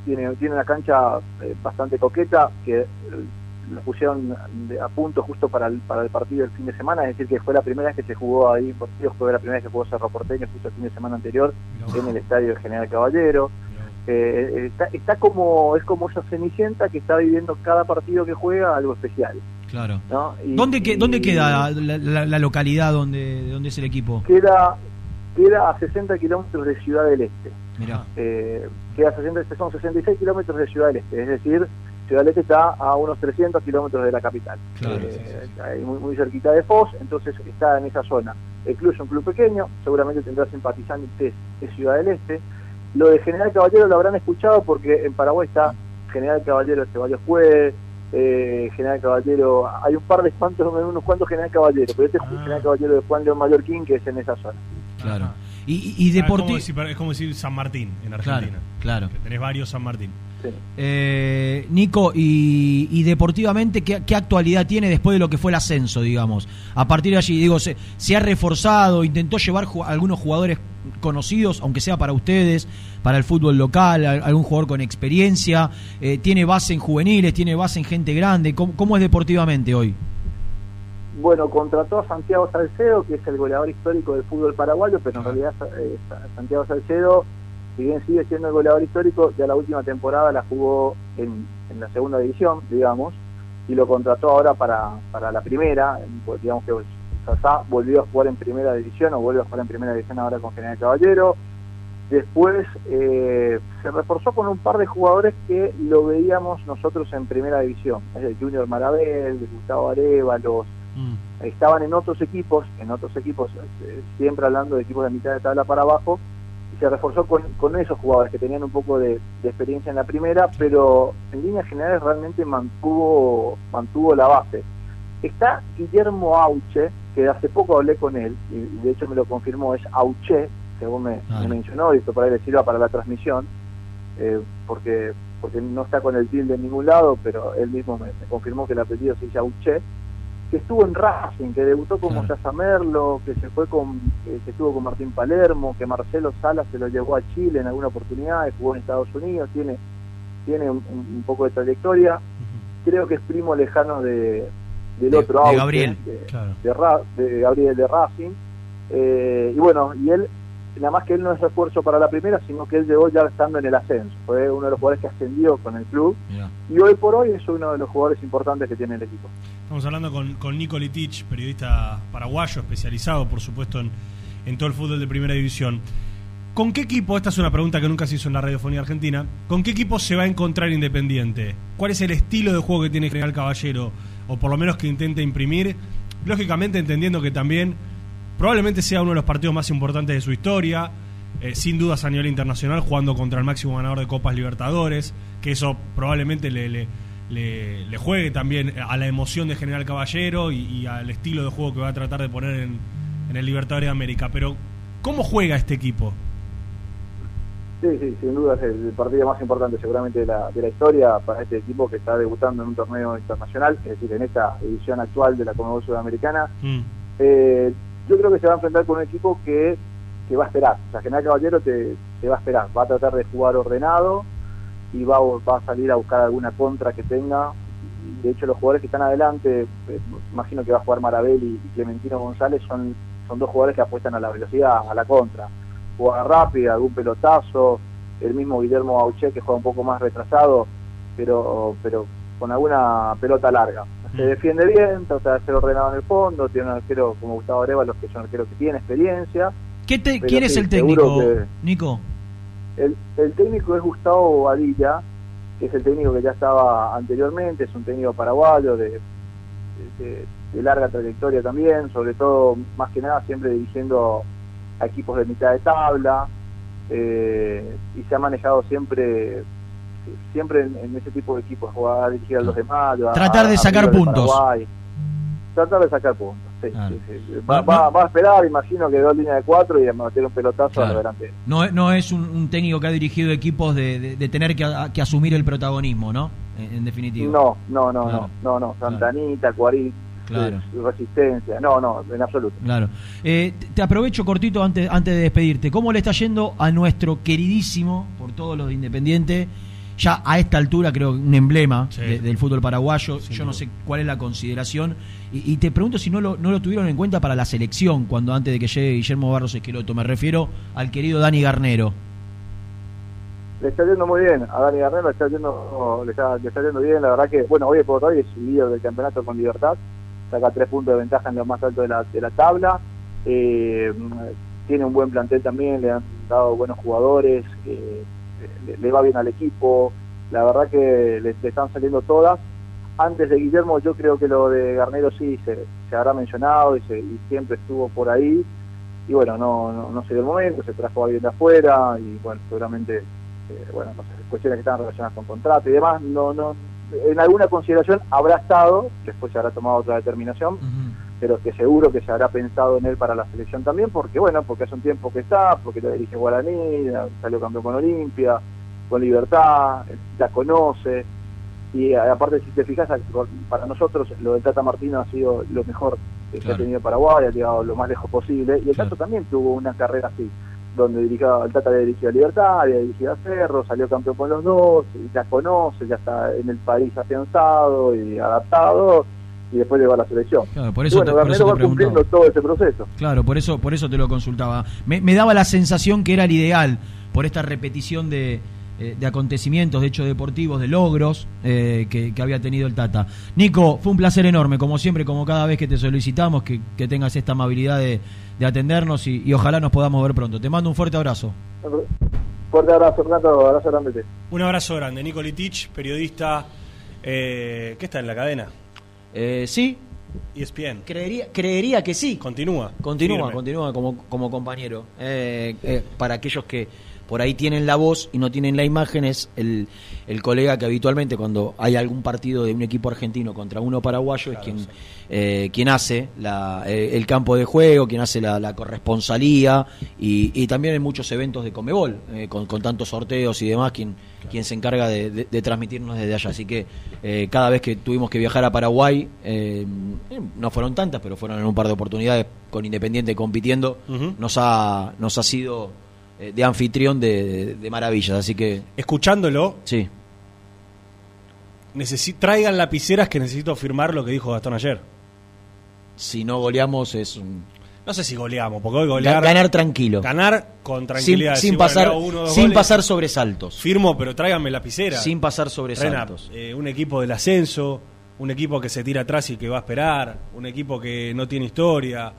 tiene, tiene una cancha eh, bastante coqueta que eh, lo pusieron a punto justo para el, para el partido del fin de semana, es decir, que fue la primera vez que se jugó ahí fue la primera vez que jugó Cerro Porteño justo el fin de semana anterior en el estadio de General Caballero. Eh, está, está como es como esa cenicienta que está viviendo cada partido que juega algo especial. Claro. ¿no? Y- ¿Dónde, que- ¿Dónde queda la, la- la localidad donde, donde es el equipo? queda queda a 60 kilómetros de Ciudad del Este. Mirá. Eh, queda a 60, son 66 kilómetros de Ciudad del Este, es decir, Ciudad del Este está a unos 300 kilómetros de la capital, Claro, Eh, ahí muy, muy cerquita de Foz, entonces está en esa zona. El club es un club pequeño, seguramente tendrá simpatizantes de Ciudad del Este. Lo de General Caballero lo habrán escuchado porque en Paraguay está General Caballero de Ceballos Juez, eh, General Caballero, hay un par de cuantos, unos cuantos General Caballero, pero este es General Caballero de Juan León Mallorquín que es en esa zona. Claro. Y, y, y Ah, es, como decir, es como decir San Martín en Argentina. Claro, claro. Que tenés varios San Martín. Eh, Nico, y, y deportivamente, ¿qué, qué actualidad tiene después de lo que fue el ascenso, digamos? A partir de allí, digo, se, se ha reforzado, intentó llevar ju- algunos jugadores conocidos, aunque sea para ustedes, para el fútbol local, algún jugador con experiencia, eh, tiene base en juveniles, tiene base en gente grande, ¿cómo, cómo es deportivamente hoy? Bueno, contrató a Santiago Salcedo, que es el goleador histórico del fútbol paraguayo, pero en realidad eh, Santiago Salcedo, si bien sigue siendo el goleador histórico, ya la última temporada la jugó en, en la segunda división, digamos, y lo contrató ahora para, para la primera, pues, digamos que Sasá volvió a jugar en primera división o vuelve a jugar en primera división ahora con General Caballero. Después eh, se reforzó con un par de jugadores que lo veíamos nosotros en primera división, es el Junior Marabel, Gustavo Arevalos, estaban en otros equipos, en otros equipos, eh, siempre hablando de equipos de mitad de tabla para abajo, y se reforzó con, con esos jugadores que tenían un poco de, de experiencia en la primera, pero en líneas generales realmente mantuvo, mantuvo la base. Está Guillermo Auche, que hace poco hablé con él, y de hecho me lo confirmó, es Auche, según me, me mencionó, y esto para él le sirva para la transmisión, eh, porque porque no está con el tilde en ningún lado, pero él mismo me, me confirmó que el apellido se dice Auche, que estuvo en Racing, que debutó con Mostaza Merlo, que se fue con, que, que estuvo con Martín Palermo, que Marcelo Salas se lo llevó a Chile en alguna oportunidad, jugó en Estados Unidos, tiene, tiene un, un poco de trayectoria. Creo que es primo lejano de, del De- otro de Gabriel. de, Claro. de Ra- de Gabriel de Racing. Eh, y bueno, y él, nada más que él no es refuerzo para la primera, sino que él llegó ya estando en el ascenso. Fue uno de los jugadores que ascendió con el club. Y hoy por hoy es uno de los jugadores importantes que tiene el equipo. Estamos hablando con, con Litich, periodista paraguayo, especializado, por supuesto, en, todo el fútbol de primera división. ¿Con qué equipo, esta es una pregunta que nunca se hizo en la radiofonía argentina, ¿con qué equipo se va a encontrar Independiente? ¿Cuál es el estilo de juego que tiene General Caballero? O por lo menos que intenta imprimir. Lógicamente entendiendo que también probablemente sea uno de los partidos más importantes de su historia, eh, sin dudas a nivel internacional, jugando contra el máximo ganador de Copas Libertadores, que eso probablemente le, le, le- le juegue también a la emoción de General Caballero y, y al estilo de juego que va a tratar de poner en, en el Libertadores de América. Pero, ¿cómo juega este equipo? Sí, sí, sin duda es el partido más importante seguramente de la, de la historia para este equipo que está debutando en un torneo internacional, es decir, en esta edición actual de la Conmebol Sudamericana. Eh, yo creo que se va a enfrentar con un equipo que, que va a esperar. O sea, General Caballero te, te va a esperar. Va a tratar de jugar ordenado y va, a- va a salir a buscar alguna contra que tenga. De hecho, los jugadores que están adelante, eh, imagino que va a jugar Marabel y, y Clementino González, son, son dos jugadores que apuestan a la velocidad, a la contra. Jugada rápida, algún pelotazo. El mismo Guillermo Auche, que juega un poco más retrasado, pero, pero con alguna pelota larga. Se defiende bien, trata de ser ordenado en el fondo, tiene un arquero como Gustavo Arevalo, que es un arquero que tiene experiencia. ¿Qué te- ¿Quién es el técnico, que- Nico? El, el técnico es Gustavo Bobadilla, que es el técnico que ya estaba anteriormente, es un técnico paraguayo de, de- de larga trayectoria también, sobre todo, más que nada, siempre dirigiendo a equipos de mitad de tabla, eh, y se ha manejado siempre siempre en, en ese tipo de equipos, jugar, dirigir a los demás, a- Tratar de a sacar de. Tratar de sacar puntos, Claro. sí, sí. Va, va- va a esperar, imagino que dos líneas de cuatro y a meter un pelotazo Claro. al delantero. No, no es un, un técnico que ha dirigido equipos de, de- de tener que, a- que asumir el protagonismo, ¿no? En, en definitiva. No, no, no, Claro. no, no, no, Santanita, Cuarit, Claro. eh, Resistencia, no, no, en absoluto. Claro. Eh, te- aprovecho cortito antes, antes de despedirte. ¿Cómo le está yendo a nuestro queridísimo, por todos los de Independiente, ya a esta altura creo un emblema de- del fútbol paraguayo? Yo no sé cuál es la consideración. Y, te pregunto si no lo, no lo tuvieron en cuenta para la selección cuando antes de que llegue Guillermo Barros Esqueloto. Me refiero al querido Dani Garnero. Le está yendo muy bien, a Dani Garnero le está yendo, le está, le está yendo bien, la verdad que, bueno, hoy por hoy es líder del campeonato con libertad, saca tres puntos de ventaja en lo más alto de la, de la tabla, eh, tiene un buen plantel también, le han dado buenos jugadores, eh, le, va bien al equipo, la verdad que le están saliendo todas. Antes de Guillermo yo creo que lo de Garnero sí se, se habrá mencionado y, se- y siempre estuvo por ahí, y bueno, no, no, no se dio el momento, se trajo a alguien de afuera y bueno, seguramente eh, bueno, no sé, cuestiones que están relacionadas con contrato y demás, no, no, en alguna consideración habrá estado, después se habrá tomado otra determinación, pero que seguro que se habrá pensado en él para la selección también, porque bueno, porque hace un tiempo que está, porque lo dirige Guaraní, salió campeón con Olimpia, con Libertad, la conoce, y aparte si te fijas, para nosotros lo del Tata Martino ha sido lo mejor que Claro. ha tenido Paraguay, ha llegado lo más lejos posible, y el Tato también tuvo una carrera así, donde dirigió, el Tata había dirigido a Libertad, había dirigido a Cerro, salió campeón con los dos, ya conoce, ya está en el país afianzado y adaptado, y después le va a la selección. Claro, por eso bueno, te- por eso te va cumpliendo todo ese proceso. Claro, por eso, por eso te lo consultaba. Me, me daba la sensación que era el ideal por esta repetición de, eh, de acontecimientos, de hechos deportivos, de logros eh, que, que había tenido el Tata. Nico, fue un placer enorme, como siempre, como cada vez que te solicitamos, que, que tengas esta amabilidad de, de atendernos y, y ojalá nos podamos ver pronto. Te mando un fuerte abrazo. Fuerte abrazo, Fernando, abrazo grande. Un abrazo grande. Nico Litich, periodista. Eh, ¿Qué está en la cadena? Eh, sí. ESPN. Creería, creería que sí. Continúa. Continúa, Firme. continúa como, como compañero. Eh, eh, para aquellos que por ahí tienen la voz y no tienen la imagen, es el, el colega que habitualmente cuando hay algún partido de un equipo argentino contra uno paraguayo es quien, eh, quien hace la, eh, el campo de juego, quien hace la, la corresponsalía y, y también en muchos eventos de Comebol, eh, con, con tantos sorteos y demás, quien, quien se encarga de, de- de transmitirnos desde allá. Así que eh, cada vez que tuvimos que viajar a Paraguay, eh, no fueron tantas, pero fueron en un par de oportunidades con Independiente compitiendo, nos, ha, nos ha sido de anfitrión de, maravillas. Así que. Escuchándolo, Sí. necesi- traigan lapiceras que necesito firmar lo que dijo Gastón ayer. Si no goleamos es un. No sé si goleamos, porque hoy golear. Ga- ganar tranquilo. Ganar con tranquilidad. Sin, sin pasar, uno, sin goles. pasar sobresaltos. Firmo, pero tráiganme lapicera. Sin pasar sobresaltos. Rena, eh, un equipo del ascenso, un equipo que se tira atrás y que va a esperar, un equipo que no tiene historia,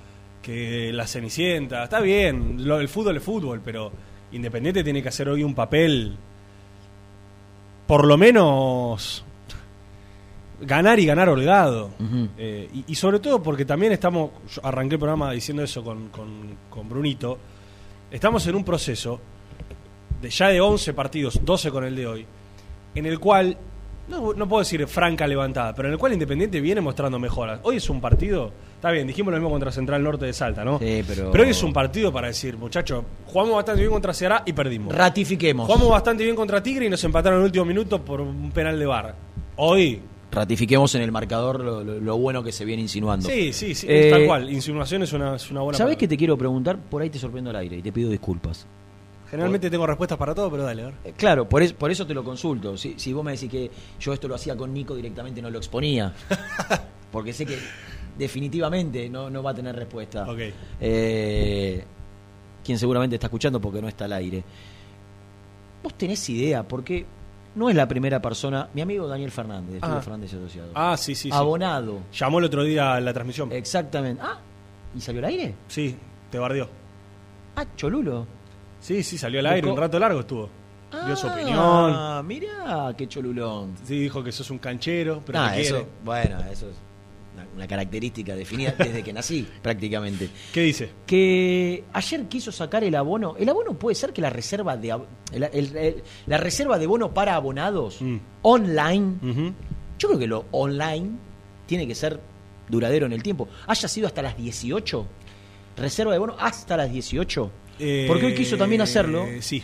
que la cenicienta. Está bien, lo- el fútbol es fútbol, pero Independiente tiene que hacer hoy un papel, por lo menos, ganar y ganar holgado. Eh, y, y sobre todo porque también estamos, yo arranqué el programa diciendo eso con, con- con Brunito, estamos en un proceso de ya de 11 partidos, 12 con el de hoy, en el cual, no, no puedo decir franca levantada, pero en el cual Independiente viene mostrando mejoras. Hoy es un partido, está bien, dijimos lo mismo contra Central Norte de Salta, ¿no? Sí, pero- hoy es un partido para decir, muchachos, jugamos bastante bien contra Ceará y perdimos. Ratifiquemos. Jugamos bastante bien contra Tigre y nos empataron en el último minuto por un penal de bar. Hoy, Ratifiquemos en el marcador lo, lo- lo bueno que se viene insinuando. sí, sí, sí, Eh, tal cual. Insinuación es una, es una buena ¿Sabés palabra. qué te quiero preguntar? Por ahí te sorprendo al aire y te pido disculpas. Generalmente tengo respuestas para todo, pero dale, a ver. Eh, Claro, por, es- por eso te lo consulto. Si, si vos me decís que yo esto lo hacía con Nico directamente, no lo exponía. (laughs) Porque sé que definitivamente no, no va a tener respuesta. Ok. Eh, quien seguramente está escuchando porque no está al aire. ¿Vos tenés idea? Porque no es la primera persona. Mi amigo Daniel Fernández, de Ah. Fernández y Asociados. Ah, sí, sí. sí. Abonado. Llamó el otro día en la transmisión. Exactamente. Ah, ¿y salió al aire? Sí, te bardeó. Ah, Cholulo. Sí, sí, salió al aire, un rato largo estuvo. Dio su opinión. Ah, mirá, qué cholulón. Sí, dijo que sos un canchero, pero Ah, quiere. eso, bueno, eso es una, una característica definida desde que nací, (laughs) prácticamente. ¿Qué dice? Que ayer quiso sacar el abono. El abono puede ser que la reserva de el- el- el- la reserva de bono para abonados Mm. online. Yo creo que lo online tiene que ser duradero en el tiempo. Haya sido hasta las 18. Reserva de bono hasta las 18. Porque hoy quiso también hacerlo Eh, Sí,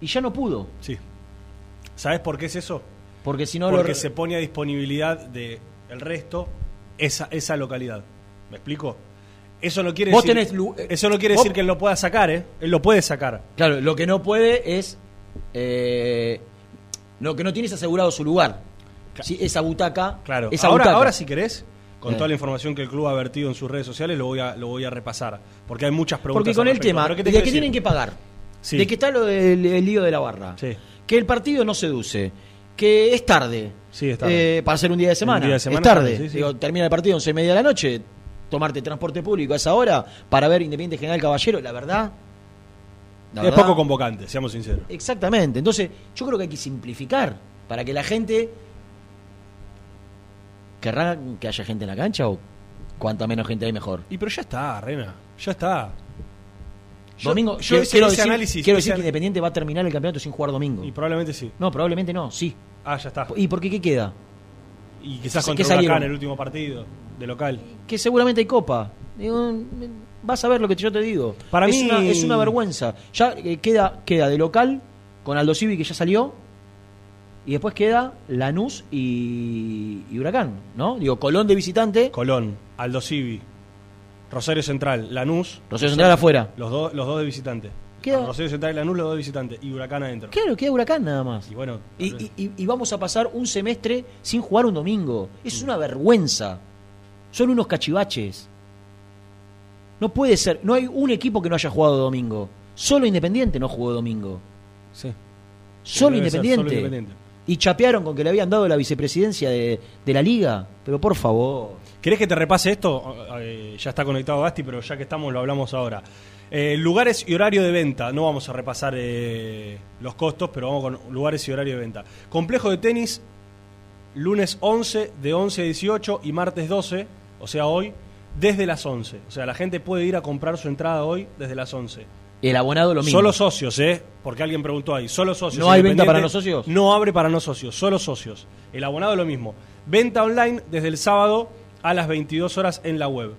y ya no pudo. sí. ¿Sabes por qué es eso? Porque si no lo Porque re- se pone a disponibilidad de el resto esa, esa localidad. ¿Me explico? Eso no quiere Vos decir, tenés eh, eso no quiere decir que él lo pueda sacar, ¿eh? Él lo puede sacar. Claro, lo que no puede es. Eh, no, que no tienes asegurado su lugar. Sí, esa butaca. Claro. Esa ahora, butaca. ahora si querés, con Eh. toda la información que el club ha vertido en sus redes sociales, lo voy a, lo voy a repasar. Porque hay muchas preguntas. Porque con el tema ¿qué de quiero tienen que pagar, Sí. de que está lo del el lío de la barra, Sí. que el partido no seduce, que es tarde, Sí, es tarde. eh, para ser un día de semana, día de semana es tarde. es tarde, sí, sí. Digo, termina el partido a 11 y media de la noche, tomarte transporte público a esa hora para ver Independiente General Caballero, la verdad. la es verdad- poco convocante, seamos sinceros. Exactamente. Entonces, yo creo que hay que simplificar para que la gente. ¿Querrá que haya gente en la cancha o cuanta menos gente hay mejor? Y pero ya está, Rena. Ya está. Domingo, yo quiero, ese- quiero ese decir, análisis, quiero ese decir que Independiente va a terminar el campeonato sin jugar domingo. Y probablemente sí. No, probablemente no, sí. Ah, ya está. ¿Y por qué qué queda? Y quizás ¿Qué contra? Huracán el último partido de local. Que seguramente hay copa. Digo, vas a ver lo que yo te digo. Para es mí- una, es una vergüenza. Ya eh, queda, queda de local con Aldo Civi que ya salió. Y después queda Lanús y, y Huracán, ¿no? Digo, Colón de visitante. Colón, Aldo Civi, Rosario Central, Lanús. Rosario Central afuera. Los, dos los dos de visitante. Queda- Rosario Central y Lanús, los dos de visitante. Y Huracán adentro. Claro, queda Huracán nada más. Y bueno, Y, y- y- y vamos a pasar un semestre sin jugar un domingo. Es una vergüenza. Son unos cachivaches. No puede ser. No hay un equipo que no haya jugado domingo. Solo Independiente no jugó domingo. Sí. Solo Independiente. solo Independiente. Y chapearon con que le habían dado la vicepresidencia de, de la liga. Pero por favor. ¿Querés que te repase esto? Eh, ya está conectado Basti, pero ya que estamos lo hablamos ahora. Eh, lugares y horario de venta. No vamos a repasar eh, los costos, pero vamos con lugares y horario de venta. Complejo de tenis, lunes 11, de 11 a 18 y martes 12, o sea hoy, desde las 11. O sea, la gente puede ir a comprar su entrada hoy desde las 11. El abonado lo mismo. Solo socios, ¿eh? Porque alguien preguntó ahí. Solo socios. ¿No hay venta para no socios? No abre para no socios, solo socios. El abonado lo mismo. Venta online desde el sábado a las 22 horas en la web.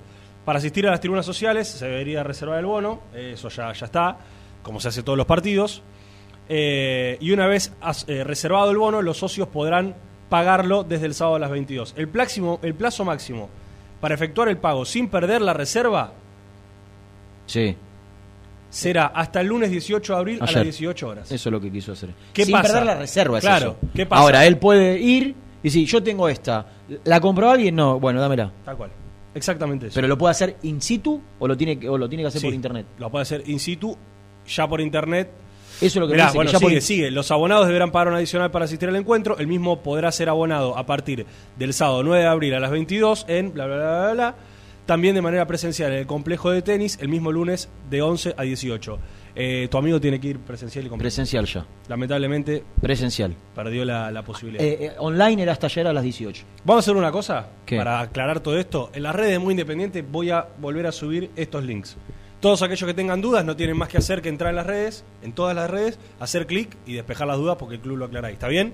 Para asistir a las tribunas sociales se debería reservar el bono, eso ya, ya está, como se hace todos los partidos. Eh, y una vez eh, reservado el bono, los socios podrán pagarlo desde el sábado a las 22. El, el plazo máximo para efectuar el pago sin perder la reserva Sí. será hasta el lunes 18 de abril a las 18 horas. Eso es lo que quiso hacer. ¿Qué Sin pasa? perder la reserva, es Claro, eso. ¿qué pasa? Ahora, él puede ir y decir, yo tengo esta. ¿La compró alguien? No, bueno, dámela. Tal cual. Exactamente eso. ¿Pero lo puede hacer in situ o lo tiene que, o lo tiene que hacer Sí, por internet? Lo puede hacer in situ, ya por internet. Eso es lo que me Mirá, dice, que bueno, ya por sigue, in- sigue. Los abonados deberán pagar un adicional para asistir al encuentro. El mismo podrá ser abonado a partir del sábado 9 de abril a las 22 en bla, bla, bla, bla, bla. También de manera presencial en el complejo de tenis el mismo lunes de 11 a 18. Eh, tu amigo tiene que ir presencial y completo. Presencial ya. Lamentablemente Presencial. perdió la, la posibilidad. Eh, eh, online era hasta ayer a las 18. Vamos a hacer una cosa ¿Qué? para aclarar todo esto. En las redes de Muy Independiente voy a volver a subir estos links. Todos aquellos que tengan dudas no tienen más que hacer que entrar en las redes, en todas las redes, hacer clic y despejar las dudas porque el club lo aclara ahí. ¿Está bien?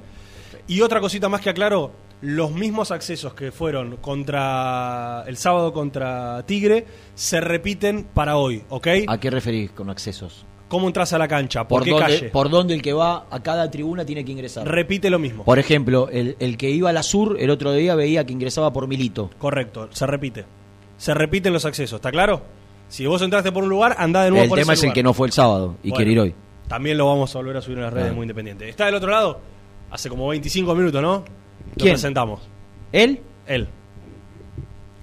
Y otra cosita más que aclaro, los mismos accesos que fueron contra el sábado contra Tigre se repiten para hoy, ¿ok? ¿A qué referís con accesos? ¿Cómo entras a la cancha? ¿Por, ¿Por, qué dónde, calle? por dónde el que va a cada tribuna tiene que ingresar? Repite lo mismo. Por ejemplo, el, el que iba a la sur el otro día veía que ingresaba por Milito. Correcto, se repite. Se repiten los accesos, ¿está claro? Si vos entraste por un lugar, andá de nuevo El por tema ese es el que no fue el sábado y Bueno, quiere ir hoy. También lo vamos a volver a subir en las redes Claro. muy independiente. Está del otro lado, hace como 25 minutos, ¿no? Lo ¿Quién? presentamos. ¿Él? Él.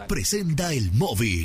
Presenta el móvil.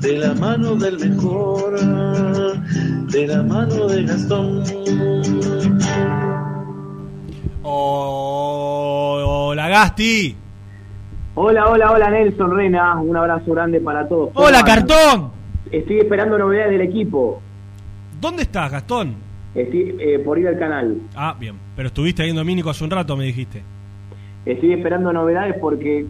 de la mano del mejor, de la mano de Gastón. Hola Gasti. Hola, hola, hola Nelson Rena, un abrazo grande para todos. ¡Hola, cartón! Estoy esperando novedades del equipo. ¿Dónde estás, Gastón? Estoy eh, por ir al canal. Ah, bien. Pero estuviste viendo a Mínico hace un rato, me dijiste. Estoy esperando novedades porque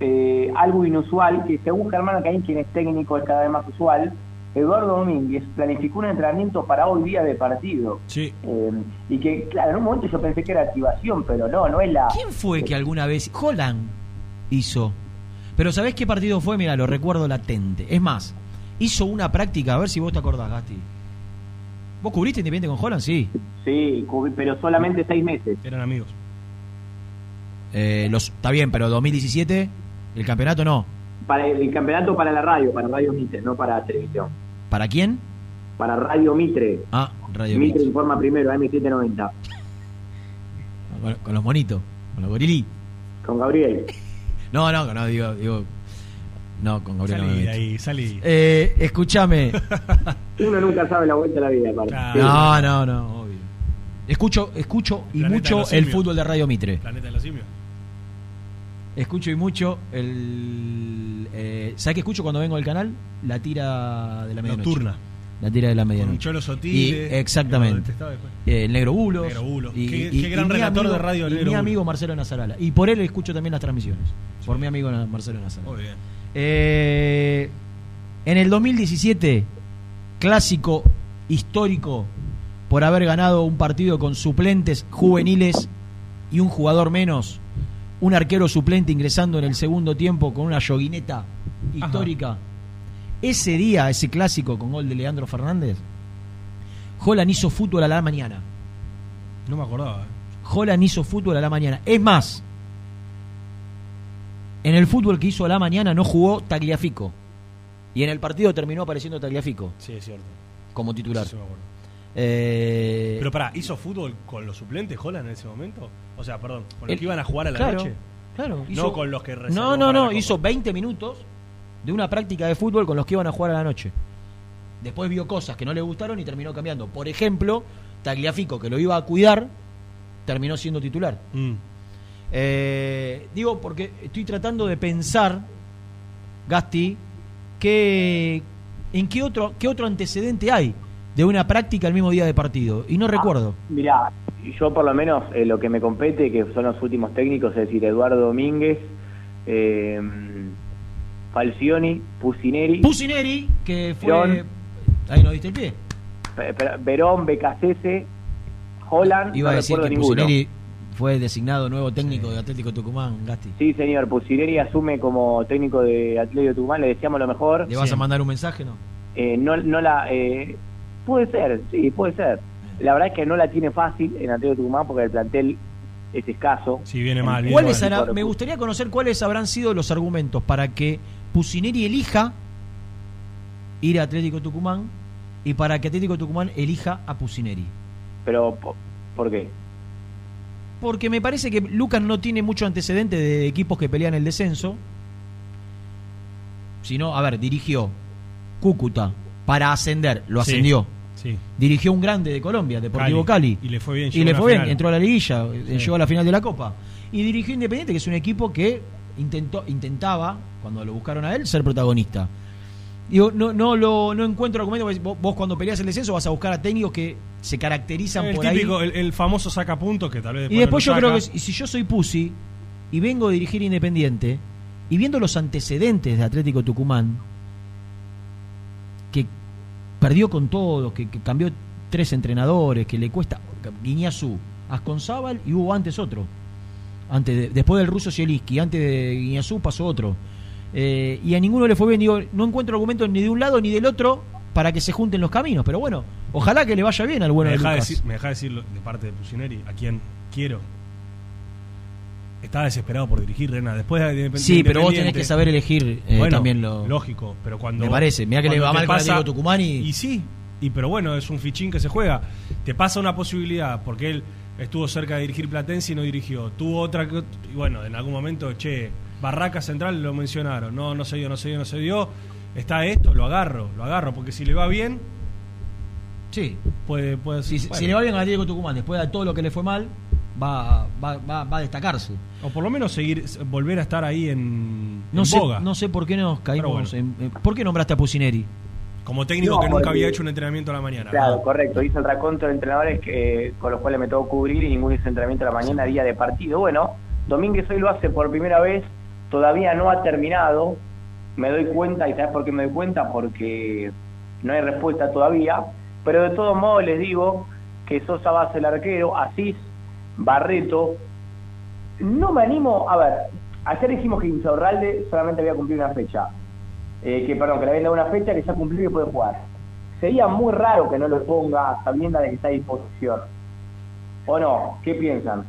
eh, algo inusual, que según Germán Caín, quien es técnico, es cada vez más usual, Eduardo Domínguez planificó un entrenamiento para hoy día de partido. Sí. Eh, y que, claro, en un momento yo pensé que era activación, pero no, no es la... ¿Quién fue que alguna vez Holland hizo? Pero ¿sabés qué partido fue? Mira, lo recuerdo latente. Es más, hizo una práctica, a ver si vos te acordás, Gasti. ¿Vos cubriste Independiente con Holland? Sí. Sí, pero solamente seis meses. Eran amigos. Eh, los, está bien, pero 2017, el campeonato no. Para el, el campeonato para la radio, para Radio Mitre, no para televisión. ¿Para quién? Para Radio Mitre. Ah, Radio Mitre Mitre. informa primero, AM790. Con, (laughs) con los monitos, con los gorilí. Con Gabriel. (laughs) No, no, no, digo, digo. No, con Gabriel. no me Salí ahí, salí. Eh, escúchame. (laughs) Uno nunca sabe la vuelta de la vida, aparte. No, no, no, obvio. Escucho, escucho y Planeta mucho el fútbol de Radio Mitre. Planeta de los simios. Escucho y mucho el. Eh, ¿Sabes qué escucho cuando vengo al canal? La tira de la medianoche. Nocturna. La tira de la medianoche. Con Cholo Y- Sotile. exactamente. Eh, el Negro Bulos. Negro Bulos. Y, Qué- y- qué y gran relator amigo- de radio, el Negro mi Bulos. amigo Marcelo Nazarala. Y por él escucho también las transmisiones. Por mi amigo Marcelo Nazarala. Muy bien. Eh, en el 2017, clásico histórico por haber ganado un partido con suplentes juveniles y un jugador menos, un arquero suplente ingresando en el segundo tiempo con una yoguineta histórica. Ese día, ese clásico con gol de Leandro Fernández, Holland hizo fútbol a la mañana. No me acordaba. eh. Holland hizo fútbol a la mañana. Es más, en el fútbol que hizo a la mañana no jugó Tagliafico. Y en el partido terminó apareciendo Tagliafico Sí, es cierto. como titular. Sí, sí me acuerdo. Eh, Pero pará, ¿hizo fútbol con los suplentes Holland en ese momento? O sea, perdón, con los El- que iban a jugar a la claro, noche. Claro, no con los que reservó No, no, para no, Copa. hizo 20 minutos de una práctica de fútbol con los que iban a jugar a la noche. Después vio cosas que no le gustaron y terminó cambiando. Por ejemplo, Tagliafico, que lo iba a cuidar, terminó siendo titular. Mm. Eh, digo, porque estoy tratando de pensar, Gasti, que, en qué otro, qué otro antecedente hay de una práctica el mismo día de partido. Y no recuerdo. Mirá, yo por lo menos eh, lo que me compete, que son los últimos técnicos, es decir, Eduardo Domínguez, eh, Falcioni, Pusineri, Pusineri, que fue. Verón. Ahí no diste el pie. Verón, Becasese, Holland, Iba no a decir recuerdo que ninguno. Pusineri fue designado nuevo técnico de Atlético Tucumán, Gasti. Sí, señor, Pusineri asume como técnico de Atlético Tucumán, le deseamos lo mejor. ¿Le vas a mandar un mensaje, no? Eh, no, no la... eh, puede ser, sí, puede ser. La verdad es que no la tiene fácil en Atlético Tucumán porque el plantel es escaso. Si viene mal, viene ¿Cuáles mal. hará- me gustaría conocer cuáles habrán sido los argumentos para que Pusineri elija ir a Atlético Tucumán y para que Atlético Tucumán elija a Pusineri. Pero, po- ¿por qué? Porque me parece que Lucas no tiene mucho antecedente de equipos que pelean el descenso. Sino, a ver, dirigió Cúcuta para ascender, lo Sí, ascendió. Sí. Dirigió un grande de Colombia, Deportivo Cali. Y le fue bien. Y le fue bien, entró a la liguilla, eh, Sí. llegó a la final de la Copa. Y dirigió Independiente, que es un equipo que intentó, intentaba, cuando lo buscaron a él, ser protagonista. Digo, no, no, lo, no encuentro argumento, vos, vos cuando peleas el descenso vas a buscar a técnicos que se caracterizan El por típico, ahí. el, el famoso sacapuntos que tal vez Y después yo creo que si yo soy Pussy y vengo a dirigir Independiente y viendo los antecedentes de Atlético Tucumán, perdió con todo, que, que cambió tres entrenadores, que le cuesta Guiñazú, Asconzábal y hubo antes otro. Antes de- después del ruso Zielinski, antes de Guiñazú pasó otro. Eh, y a ninguno le fue bien. Digo, no encuentro argumentos ni de un lado ni del otro para que se junten los caminos. Pero bueno, ojalá que le vaya bien al bueno me de deja Lucas. decir, me deja decir de parte de Pusineri, a quien quiero. Estaba desesperado por dirigir, Rena. Después de, Sí, pero vos tenés que saber elegir eh, Bueno, también lo. Lógico, pero cuando. Me parece. Mirá que le va mal con pasa- Diego Tucumán y- Y sí, y pero bueno, es un fichín que se juega. Te pasa una posibilidad, porque él estuvo cerca de dirigir Platense y no dirigió. Tuvo otra que. Y bueno, en algún momento, che, Barraca Central lo mencionaron. No, no se dio, no se dio, no se dio. Está esto, lo agarro, lo agarro, porque si le va bien. Sí. Puede, puede Si, bueno. si le va bien a Diego Tucumán después de todo lo que le fue mal, va, va, va, va a destacarse. O por lo menos seguir, volver a estar ahí en, No en sé, boga. no sé por qué nos caímos. bueno. en- en- ¿Por qué nombraste a Pusineri? Como técnico No, que nunca porque- había hecho un entrenamiento a la mañana. Claro, correcto. Hizo el raconto de entrenadores que, con los cuales me tocó cubrir y ninguno hizo entrenamiento a la mañana día de partido. Bueno, Domínguez hoy lo hace por primera vez, todavía no ha terminado. Me doy cuenta, ¿y sabes por qué me doy cuenta? Porque no hay respuesta todavía. Pero de todos modos les digo que Sosa va a ser el arquero, Asís, Barreto. No me animo, a ver, ayer dijimos que Insaurralde solamente había cumplido una fecha. Eh, que perdón, que le habían dado una fecha que ya cumplió y que puede jugar. Sería muy raro que no lo ponga sabiendo de que está a disposición. ¿O no? ¿Qué piensan?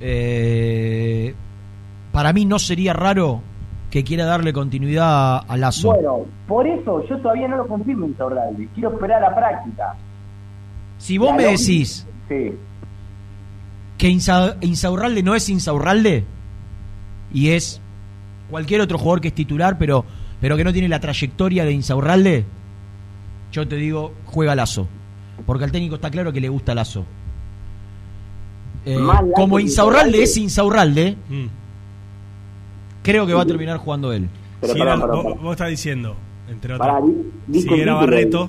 Eh, para mí no sería raro que quiera darle continuidad a, Lazo. Bueno, por eso yo todavía no lo confirmo Insaurralde. Quiero esperar a la práctica. si vos La me decís Sí. Que Insa- Insaurralde no es Insaurralde y es cualquier otro jugador que es titular, pero, pero que no tiene la trayectoria de Insaurralde, yo te digo, juega Lazo. Porque al técnico está claro que le gusta Lazo. Eh, como Insaurralde es Insaurralde, Mm. creo que va a terminar jugando él. Pero Si era- vos, estás diciendo, entre otros, si era Barreto,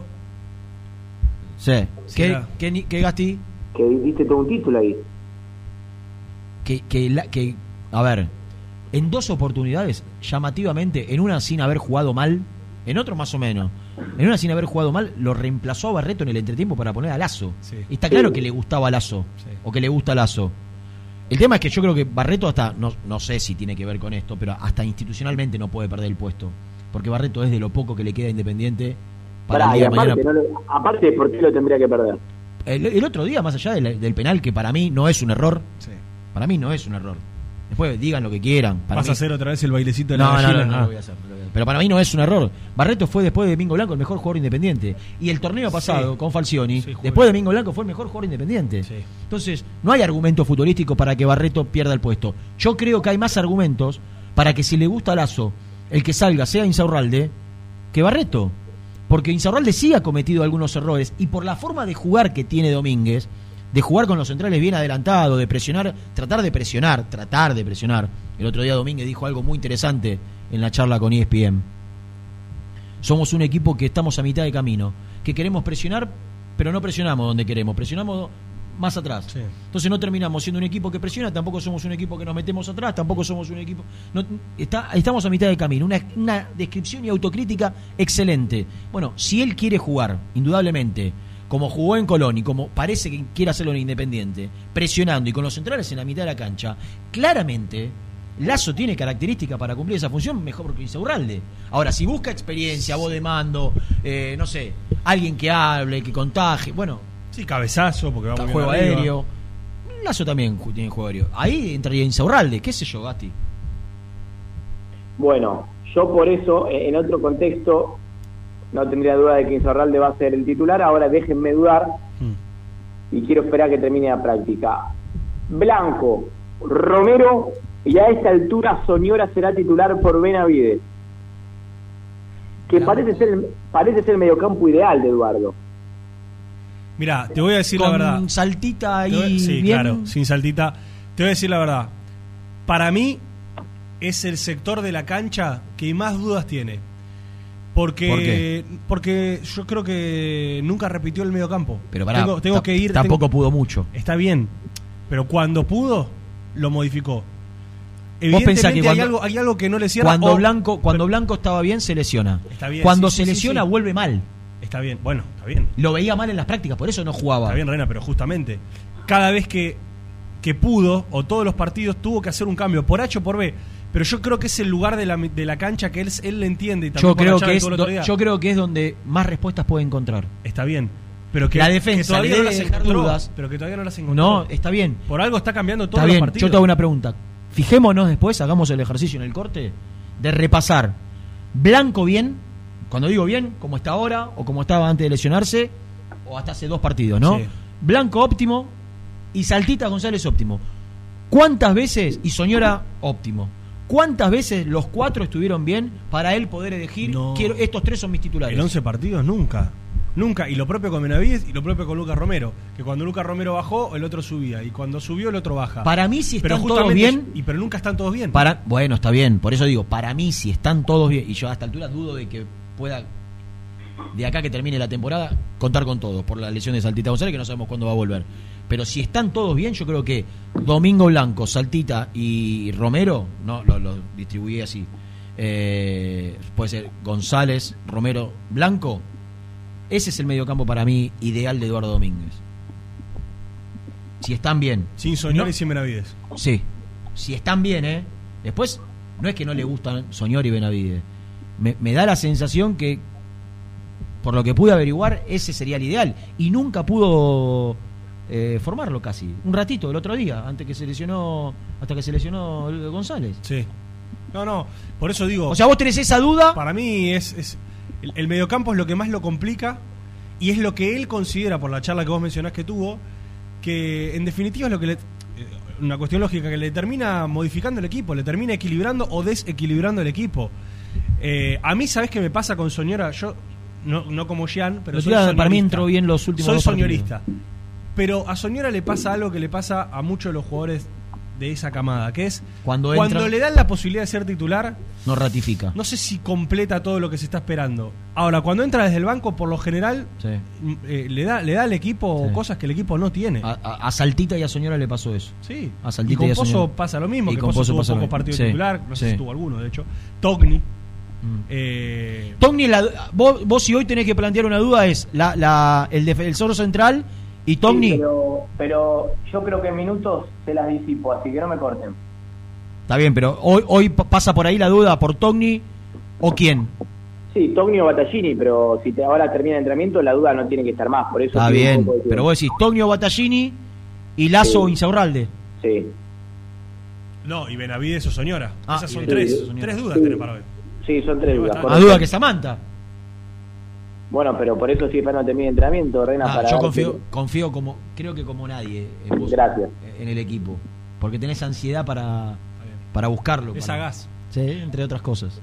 Sí. ¿Qué, qué, qué Gasti? Que diste todo un título ahí. Que, que, la- que, a ver, en dos oportunidades, llamativamente, en una sin haber jugado mal, en otro más o menos, en una sin haber jugado mal, lo reemplazó a Barreto en el entretiempo para poner a Lazo. Sí. Y está claro que le gustaba a Lazo, Sí. o que le gusta a Lazo. El tema es que yo creo que Barreto hasta, no, no sé si tiene que ver con esto, pero hasta institucionalmente no puede perder el puesto. Porque Barreto es de lo poco que le queda independiente para Pará, el y día de aparte, mañana. no lo- aparte, ¿por qué lo tendría que perder? El, el otro día, más allá del, del penal, que para mí no es un error, sí. Para mí no es un error. Después digan lo que quieran. Para vas mí- a hacer otra vez el bailecito de la no, no, gallina. no, no lo voy a hacer. no lo voy a hacer. Pero para mí no es un error. Barreto fue después de Domingo Blanco el mejor jugador independiente. Y el torneo pasado Sí. con Falcioni, Sí, después de. Domingo Blanco fue el mejor jugador independiente. Sí. Entonces, no hay argumento futbolístico para que Barreto pierda el puesto. Yo creo que hay más argumentos para que si le gusta a Lazo, el que salga sea Insaurralde, que Barreto. Porque Insaurralde sí ha cometido algunos errores y por la forma de jugar que tiene Domínguez, de jugar con los centrales bien adelantados, de presionar, tratar de presionar, tratar de presionar. El otro día Domínguez dijo algo muy interesante en la charla con ESPN. Somos un equipo que estamos a mitad de camino, que queremos presionar, pero no presionamos donde queremos, presionamos más atrás. Sí. Entonces no terminamos siendo un equipo que presiona, tampoco somos un equipo que nos metemos atrás, tampoco somos un equipo... no- está, estamos a mitad de camino, una, una descripción y autocrítica excelente. Bueno, si él quiere jugar, indudablemente, como jugó en Colón y como parece que quiere hacerlo en Independiente, presionando y con los centrales en la mitad de la cancha, claramente Lazo tiene características para cumplir esa función mejor que Insaurralde. Ahora, si busca experiencia, voz de mando, eh, no sé, alguien que hable, que contagie, bueno, Sí, cabezazo, porque va muy juego arriba. aéreo. Lazo también tiene juego aéreo. Ahí entraría Insaurralde, qué sé yo, Gasti. Bueno, yo por eso, eh, en otro contexto, no tendría duda de que Insaurralde va a ser el titular. Ahora déjenme dudar Mm. y quiero esperar que termine la práctica. Blanco, Romero y a esta altura Soñora será titular por Benavides. Que parece ser, el- parece ser el mediocampo ideal de Eduardo. Mira, te voy a decir Con la verdad. saltita Te voy- ahí sí, bien. claro, sin saltita. Te voy a decir la verdad. Para mí es el sector de la cancha que más dudas tiene. Porque, ¿Por qué? porque yo creo que nunca repitió el mediocampo. Pero pará, tengo, que ir. tampoco tengo- pudo mucho. Está bien, pero cuando pudo, lo modificó. Vos pensás que Evidentemente cuando, hay, algo, hay algo que no le cierra. cuando o- Blanco cuando Blanco estaba bien se lesiona. Está bien, cuando sí, se sí, lesiona sí. vuelve mal. Está bien, bueno, está bien. Lo veía mal en las prácticas, por eso no jugaba. Está bien, Reina, pero justamente, cada vez que, que pudo, o todos los partidos, tuvo que hacer un cambio, por H o por B. Pero yo creo que es el lugar de la, de la cancha que él, él le entiende. Y también Yo creo, que es, el do- yo creo que es donde más respuestas puede encontrar. Está bien. Pero que, la que defensa todavía no debe las dejar encontró. dudas. Pero que todavía no las encontró. No, está bien. Por algo está cambiando los bien, partidos. yo te hago una pregunta. Fijémonos después, hagamos el ejercicio en el corte, de repasar Blanco bien, cuando digo bien, como está ahora, o como estaba antes de lesionarse, o hasta hace dos partidos, ¿no? Sí. Blanco óptimo y Saltita González óptimo. ¿Cuántas veces, y Soñora óptimo, cuántas veces los cuatro estuvieron bien para él poder elegir, quiero, estos tres son mis titulares? En 11 partidos nunca. Nunca. Y lo propio con Benavides y lo propio con Lucas Romero. Que cuando Lucas Romero bajó, el otro subía. Y cuando subió, el otro baja. Para mí, si están todos bien- Y pero nunca están todos bien. Para, bueno, está bien, por eso digo, para mí si están todos bien, y yo a esta altura dudo de que pueda, de acá que termine la temporada, contar con todos, por la lesión de Saltita González, que no sabemos cuándo va a volver. Pero si están todos bien, yo creo que Domingo Blanco, Saltita y Romero, no, lo, lo distribuí así, eh, puede ser González, Romero, Blanco, ese es el mediocampo para mí ideal de Eduardo Domínguez. Si están bien. Sin Soñor No- y sin Benavides. Sí. Si están bien, ¿eh? Después, no es que no le gustan Soñor y Benavides. Me, me da la sensación que, por lo que pude averiguar, ese sería el ideal. Y nunca pudo eh, formarlo casi. Un ratito, el otro día, antes que se lesionó, hasta que se lesionó González. Sí. No, no. Por eso digo. O sea, vos tenés esa duda. Para mí es. es- el, el mediocampo es lo que más lo complica. Y es lo que él considera, por la charla que vos mencionás que tuvo, que en definitiva es lo que le. eh, Una cuestión lógica que le termina modificando el equipo, le termina equilibrando o desequilibrando el equipo. Eh, a mí, ¿sabés qué me pasa con Soñora? Yo, no, no como Jean, pero soy para mí soñorista. entró bien los últimos Soy partidos. Pero a Soñora le pasa algo que le pasa a muchos de los jugadores de esa camada, que es Cuando cuando le dan la posibilidad de ser titular, No ratifica. no sé si completa todo lo que se está esperando. Ahora, cuando entra desde el banco, por lo general, Sí. mm, eh, le, da, le da al equipo Sí. cosas que el equipo no tiene. A, a- a Saltita y a Soñora le pasó eso. Sí. A y Saltita con y a Pozo Soñora. pasa lo mismo, Y que con Pozo Pozo tuvo pasa pocos partidos Sí, titular, no sé si tuvo alguno, de hecho. Togni. Mm. eh, Togni, la- vos, vos si hoy tenés que plantear una duda es la, la, el defensor central y Togni. Sí, pero, pero yo creo que en minutos se las disipo, así que no me corten. Está bien, pero hoy, hoy pa- pasa por ahí la duda por Togni o quién. Sí, Togni o Battaglini, pero si te ahora termina el entrenamiento, la duda no tiene que estar más. Por eso Está bien, pero vos decís Togni o Battaglini y Lazo o Sí. Insaurralde. Sí. no, y Benavides o Soñora. Ah, Esas son tres, tres dudas Sí. tenés para hoy. Sí, son tres dudas. Más duda que Samantha. Bueno, pero por eso estoy esperando que termine el entrenamiento, Reina, Ah, para yo confío, si- confío como, creo que como nadie en vos, Gracias. en el equipo. Porque tenés ansiedad para, para buscarlo. Es para- sagaz. Sí, entre otras cosas.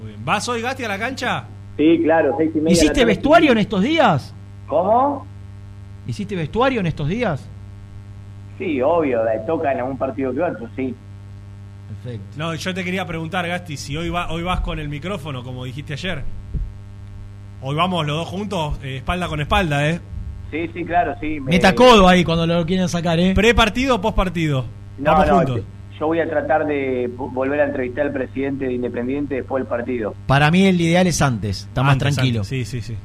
Muy bien. ¿Vas hoy, Gasti, a la cancha? Sí, claro, seis y media. ¿Hiciste vestuario en estos días? ¿Cómo? ¿Hiciste vestuario en estos días? Sí, obvio, de- toca en algún partido que otro, sí. Perfecto. No, yo te quería preguntar, Gasti, si hoy, va, hoy vas con el micrófono, como dijiste ayer. Hoy vamos los dos juntos, eh, espalda con espalda, ¿eh? Sí, sí, claro, sí. me- Meta codo ahí cuando lo quieren sacar, ¿eh? ¿Pre-partido o post-partido? No, Vamos no, juntos. yo- voy a tratar de vo- volver a entrevistar al presidente de Independiente después del partido. Para mí el ideal es antes, está más Antes, tranquilo. antes, Sí, sí, sí.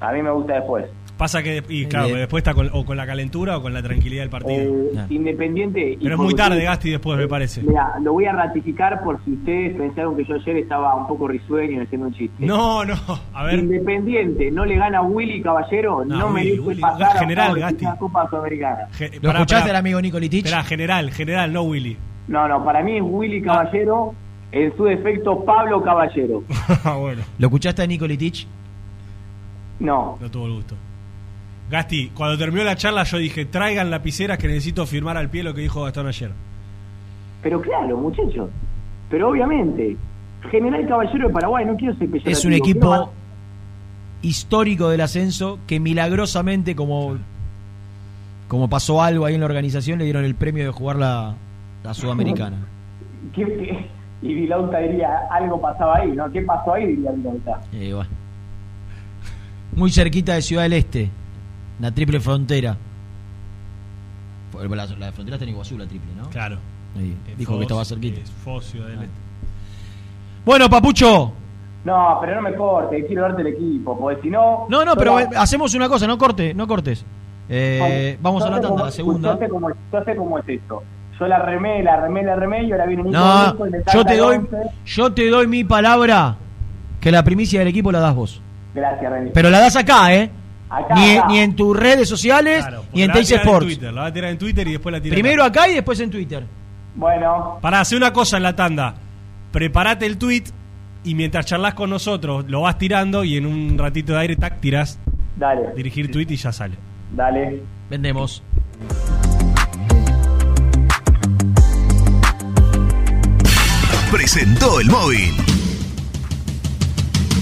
A mí me gusta después. Pasa que, y claro, después está con, o con la calentura o con la tranquilidad del partido. Eh, Ah. Independiente. y Pero es muy tarde, Gasti, después, me parece. Mira, lo voy a ratificar por si ustedes pensaron que yo ayer estaba un poco risueño haciendo un chiste. No, no, a ver. Independiente no le gana a Willy Caballero, No, no, Willy, merece Willy, pasar general, a la Copa Sudamericana. Ge- ¿Lo pará, escuchaste al amigo Nicolitich? Esperá, general, general, no Willy. No, no, para mí es Willy Caballero, en su defecto Pablo Caballero. (laughs) Ah, bueno, ¿Lo escuchaste a Nicolitich? No, no tuvo el gusto. Gasti, cuando terminó la charla yo dije, traigan lapiceras que necesito firmar al pie lo que dijo Gastón ayer. pero claro, muchachos. Pero obviamente, General Caballero de Paraguay, no quiero ser. Es un equipo histórico del ascenso que milagrosamente, como, como pasó algo ahí en la organización, le dieron el premio de jugar la, la Sudamericana. (laughs) ¿Qué- qué? Y Vilauta diría, algo pasaba ahí, ¿no? ¿Qué pasó ahí? Diría Vilauta. Eh, bueno. Muy cerquita de Ciudad del Este, la triple frontera. La, la frontera está en Iguazú, la triple, ¿no? Claro. Ahí, Eh, dijo que estaba cerquita. es Foz, Ciudad del Este. Bueno, Papucho. No, pero no me corte, quiero darte el equipo, porque si no... No, no, pero eh, hacemos una cosa, no corte, no cortes. Eh, vamos a la tanda, la segunda. Yo sé cómo, yo sé cómo es esto. yo la remé, la remé, la remé y ahora viene Nico No, y me yo te el doy, yo te doy mi palabra que la primicia del equipo la das vos. Gracias, René. Pero la das acá, ¿eh? Acá, ni, acá. ni en tus redes sociales, ni en La va a Teis tirar en Sports. Twitter, la va a tirar en Twitter y después la tira Primero acá y después en Twitter. Bueno. Para hacer una cosa en la tanda, prepárate el tweet y mientras charlas con nosotros lo vas tirando y en un ratito de aire tac tirás Dale. dirigir tweet y ya sale. Dale. Vendemos. Presentó el móvil.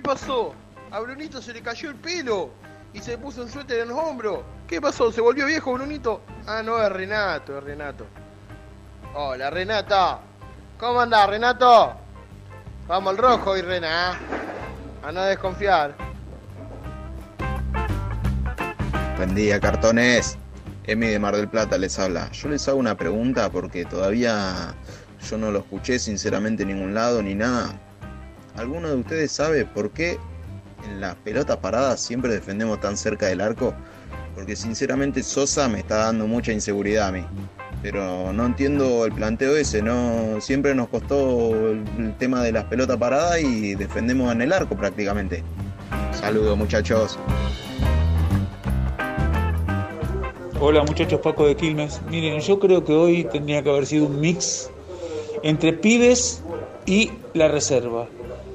¿Qué pasó? A Brunito se le cayó el pelo y se puso un suéter en los hombros. ¿Qué pasó? ¿Se volvió viejo Brunito? Ah, no, es Renato, es Renato. Hola, Renata. ¿Cómo andás, Renato? Vamos al rojo y Rena. ¿eh? A no desconfiar. Buen día, cartones. Emi de Mar del Plata les habla. Yo les hago una pregunta porque todavía yo no lo escuché sinceramente en ningún lado ni nada. ¿Alguno de ustedes sabe por qué en las pelotas paradas siempre defendemos tan cerca del arco? Porque sinceramente Sosa me está dando mucha inseguridad a mí. Pero no entiendo el planteo ese, no siempre nos costó el tema de las pelotas paradas y defendemos en el arco prácticamente. Saludos muchachos. Hola muchachos, Paco de Quilmes. Miren, yo creo que hoy tendría que haber sido un mix entre pibes y la reserva.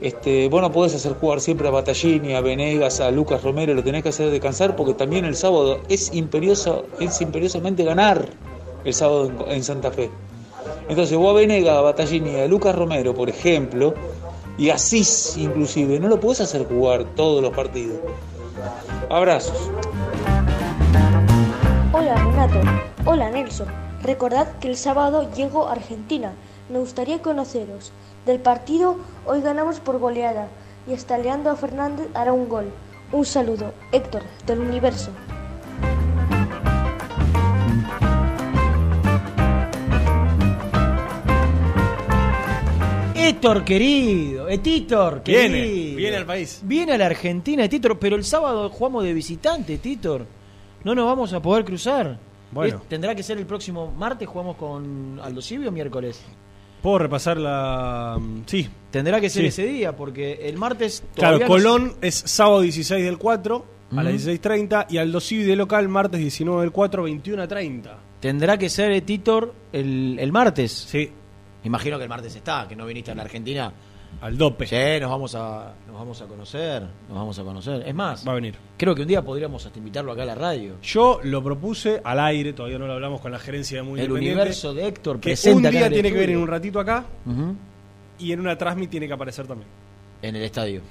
Este, vos no podés hacer jugar siempre a Batallini, a Venegas, a Lucas Romero, lo tenés que hacer descansar porque también el sábado es imperioso, es imperiosamente ganar el sábado en, en Santa Fe. Entonces vos a Venegas, a Batallini, a Lucas Romero, por ejemplo, y Asís inclusive, no lo podés hacer jugar todos los partidos. Abrazos. Hola Renato, hola Nelson. Recordad que el sábado llego a Argentina. Me gustaría conoceros. Del partido hoy ganamos por goleada y hasta Leandro Fernández hará un gol. Un saludo, Héctor, del universo. Héctor querido, Etitor Viene, querido. viene al país. Viene a la Argentina, Titor, pero el sábado jugamos de visitante, Titor. No nos vamos a poder cruzar. Bueno. Es- ¿Tendrá que ser el próximo martes? ¿Jugamos con Aldo Civi o miércoles? ¿Puedo repasar la...? Sí. Tendrá que ser Sí. ese día, porque el martes. Claro, se- Colón es sábado 16 del 4 a las Ujú. 16.30 y Aldo Civi de local martes 19 del 4, 21 a 30. Tendrá que ser Titor el, el martes. Sí. Imagino que el martes está, que no viniste a la Argentina. Al dope. Sí, nos vamos a, nos vamos a conocer, nos vamos a conocer. Es más, Va a venir. creo que un día podríamos hasta invitarlo acá a la radio. Yo lo propuse al aire, todavía no lo hablamos con la gerencia de Muy El universo de Héctor que un acá día en el tiene que venir estudio. un ratito acá y en una transmit tiene que aparecer también. En el estadio.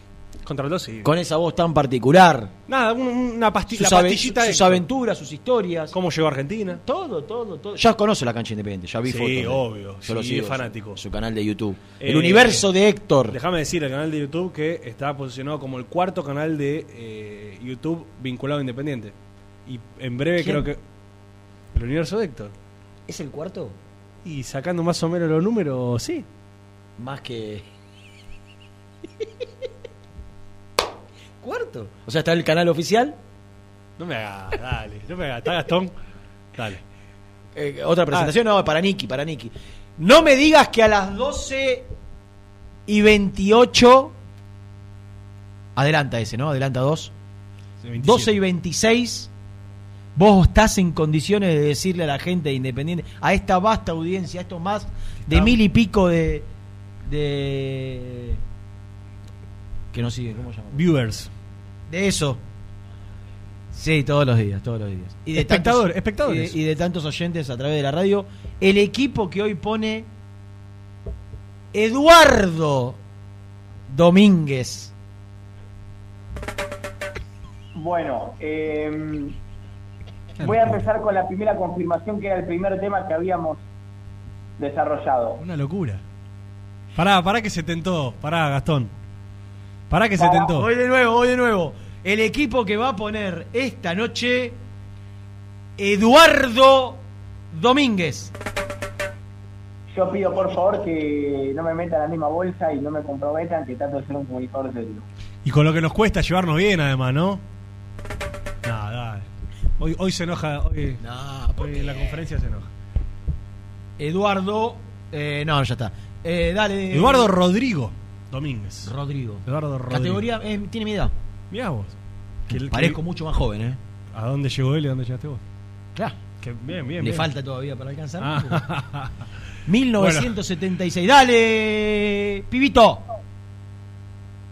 Contra Aldo Civi. Con esa voz tan particular. Nada, un- una pasti Sus, la ave- pastillita de sus aventuras, sus historias. ¿Cómo llegó a Argentina? Todo, todo, todo. Ya conoce la cancha independiente, ya vi Sí, fotos. de él. obvio, Yo lo sí, sigo. es fanático. Su canal de YouTube. el Eh, universo de Héctor. Déjame decir, el canal de YouTube que está posicionado como el cuarto canal de eh, YouTube vinculado a Independiente. Y en breve ¿Quién? creo que... El universo de Héctor. ¿Es el cuarto? Y sacando más o menos los números, sí. Más que. (laughs) ¿Cuarto? O sea, está el canal oficial. No me hagas, dale. No me hagas. ¿Está Gastón? Dale. Eh, otra presentación, no, para Nicky, para Nicky. No me digas que a las 12 y 28. Adelanta ese, ¿no? Adelanta dos. 12 y 26. Vos estás en condiciones de decirle a la gente de Independiente, a esta vasta audiencia, a estos más de mil y pico de. de. que no sigue, ¿cómo se llama? Viewers. De eso. Sí, todos los días, todos los días. Y de Espectador- tantos- espectadores. Y, y de tantos oyentes a través de la radio. El equipo que hoy pone Eduardo Domínguez. Bueno, eh, voy a empezar con la primera confirmación, que era el primer tema que habíamos desarrollado. Una locura. Pará, pará que se tentó. Pará, Gastón. Pará que se tentó. Voy de nuevo, voy de nuevo. El equipo que va a poner esta noche Eduardo Domínguez. Yo pido por favor que no me metan en la misma bolsa y no me comprometan que trato de ser un comunicador serio. Y con lo que nos cuesta llevarnos bien, además, ¿no? Nah, dale. Hoy, hoy se enoja. Hoy, hoy en la conferencia se enoja. Eduardo. eh, no, ya está. Eh, dale. Eduardo Rodrigo Domínguez. Rodrigo. Eduardo Rodrigo. Categoría. eh, tiene mi edad. Mirá vos. Que el- Parezco que- mucho más joven, ¿eh? ¿A dónde llegó él y a dónde llegaste vos? Claro. Que bien, bien. Le bien. falta todavía para alcanzar. Ah. 1976. (laughs) Dale, pibito.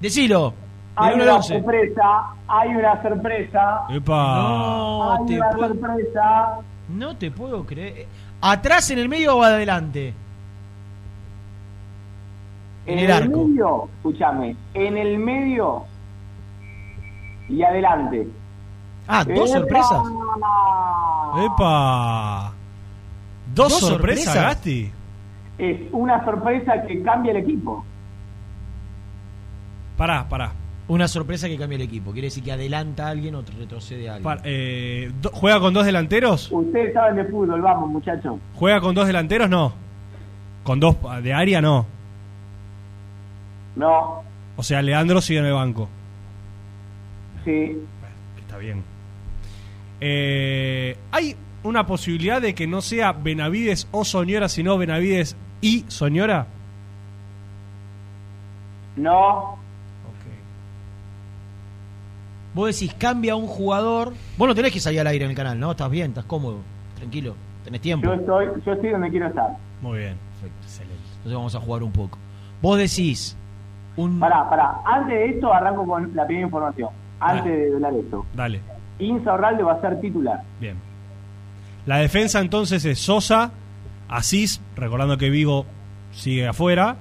Decilo. Hay una 11. sorpresa, hay una sorpresa, Epa. No hay te, una puedo, sorpresa. no te puedo creer. ¿Atrás, en el medio o adelante? En el arco. medio, escúchame, en el medio y adelante. Ah, dos ¡Epa! sorpresas. ¡Epa! ¿Dos, ¿Dos sorpresas, sorpresas? Gasti? Es una sorpresa que cambia el equipo. Pará, pará. Una sorpresa que cambia el equipo. Quiere decir que adelanta a alguien o retrocede a alguien. Pará, eh, ¿Juega con dos delanteros? Ustedes saben de fútbol, vamos muchachos. ¿Juega con dos delanteros? No. Con dos de área, no. No, O sea, Leandro sigue en el banco. Sí, Está bien. Eh, ¿Hay una posibilidad de que no sea Benavides o Soñora, sino Benavides y Soñora? no, Vos decís, cambia un jugador. Vos no tenés que salir al aire en el canal, ¿no? Estás bien, estás cómodo, tranquilo, tenés tiempo. yo estoy, yo estoy donde quiero estar. Muy bien. Perfecto, excelente. Entonces vamos a jugar un poco. Vos decís, un. Pará, pará, antes de esto arranco con la primera información. Antes de hablar esto. Dale. Insa Orralde va a ser titular. Bien. La defensa entonces es Sosa, Asís, recordando que Vigo sigue afuera,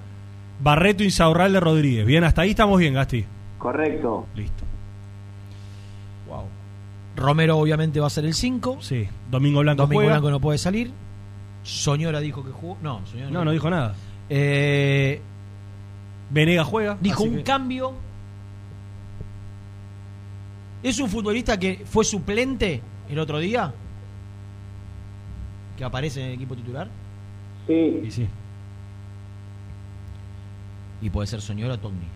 Barreto, Insaurralde, Rodríguez. Bien, hasta ahí estamos bien, Gasti. Correcto. Listo. Wow. Romero obviamente va a ser el 5. Sí. Domingo Blanco Domingo juega. Blanco no puede salir. Soñora dijo que jugó. No, Soñora No, no dijo nada. Eh, Venega juega. dijo un que- cambio. ¿Es un futbolista que fue suplente el otro día? ¿Que aparece en el equipo titular? Sí. Y sí. Y puede ser Soñora o Togni.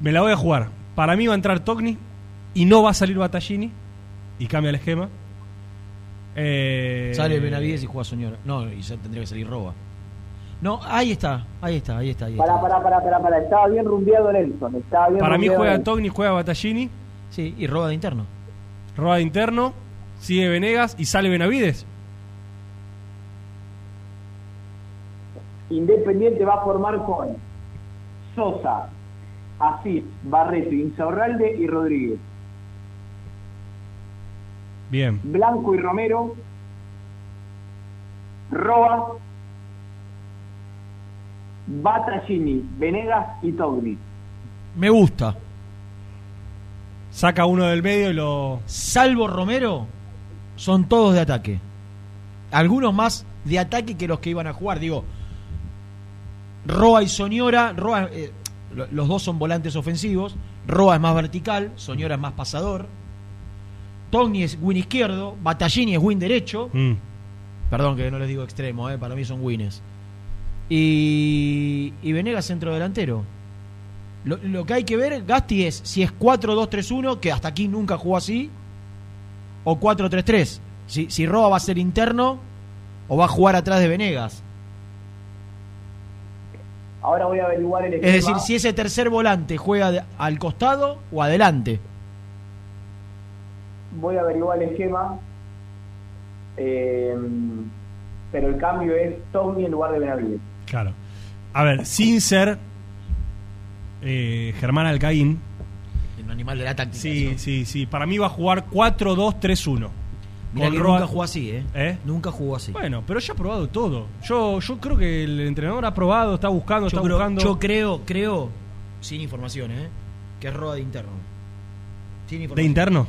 Me la voy a jugar. Para mí va a entrar Togni y no va a salir Battaglini y cambia el esquema. Eh, Sale Benavides y juega Soñora. No, y ya tendría que salir Roba. No, ahí está, ahí está, ahí está. Ahí Pará, está. pará, pará, pará, pará. Estaba bien rumbeado Nelson. Estaba bien Para mí juega Nelson. Togni, juega Battaglini. Sí, y Roba de interno. Roba de interno, sigue Venegas y sale Benavides. Independiente va a formar con Sosa, Asís, Barreto, Insaurralde y Rodríguez. Bien. Blanco y Romero, Roa, Battaglini, Venegas y Togni. Me gusta. Saca uno del medio y lo. Salvo Romero, son todos de ataque. Algunos más de ataque que los que iban a jugar. Digo, Roa y Soñora. Roa, eh, lo- los dos son volantes ofensivos. Roa es más vertical, Soñora es más pasador. Togni es win izquierdo, Battaglini es win derecho. Mm. Perdón que no les digo extremo, eh, para mí son wins. Y, y Venegas centro delantero. Lo, lo que hay que ver, Gasti, es si es 4-2-3-1, que hasta aquí nunca jugó así, o 4-3-3. Si, si Roa va a ser interno o va a jugar atrás de Venegas. Ahora voy a averiguar el Es esquema. decir, si ese tercer volante juega de- al costado o adelante. Voy a averiguar el esquema. Eh, pero el cambio es Togni en lugar de Benavides. Claro. A ver, sin ser eh, Germán Alcaín. Un animal de la táctica. Sí, eso. sí, sí. Para mí va a jugar 4-2-3-1. Mirá que nunca jugó así, ¿eh? ¿Eh? Nunca jugó así. Bueno, pero ya ha probado todo. Yo, yo creo que el entrenador ha probado, está buscando, yo, está creo, buscando. yo creo, creo, sin información, ¿eh? Que es Roa de interno. Sin ¿De información. interno?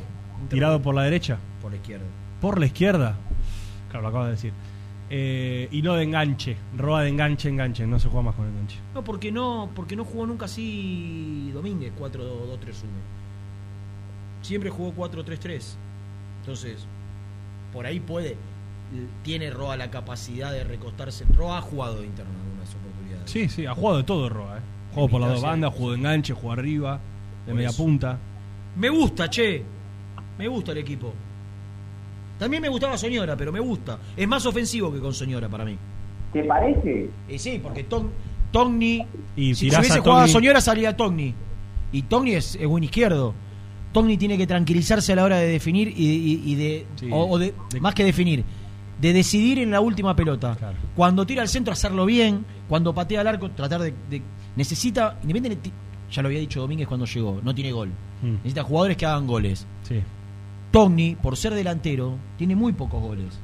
Tirado por la derecha. Por la izquierda. Por la izquierda. Claro, lo acabo de decir. Eh, y no de enganche. Roba de enganche, enganche. No se juega más con enganche. No, porque no, porque no jugó nunca así Domínguez 4-2-3-1. Siempre jugó 4-3-3. Entonces, por ahí puede. Tiene Roa la capacidad de recostarse. Roa ha jugado de interno en algunas oportunidades. Sí, sí, ha jugado de todo Roa. ¿eh? Jugó por las dos bandas, jugó de enganche, jugó arriba, de Por media eso. punta. Me gusta, che. Me gusta el equipo. También me gustaba Soñora, pero me gusta. Es más ofensivo que con Soñora para mí. ¿Te parece? Y sí, porque Ton, Togni. Y si, si hubiese a jugado a Soñora salía Togni. Y Togni es, es buen izquierdo. Togni tiene que tranquilizarse a la hora de definir y, y- y de, Sí. o, o de. Más que definir. De decidir en la última pelota. Cuando tira al centro, hacerlo bien. Cuando patea al arco, tratar de. de- necesita. Independiente. Ya lo había dicho Domínguez cuando llegó. No tiene gol. Mm. Necesita jugadores que hagan goles. Sí. Togni, por ser delantero, tiene muy pocos goles.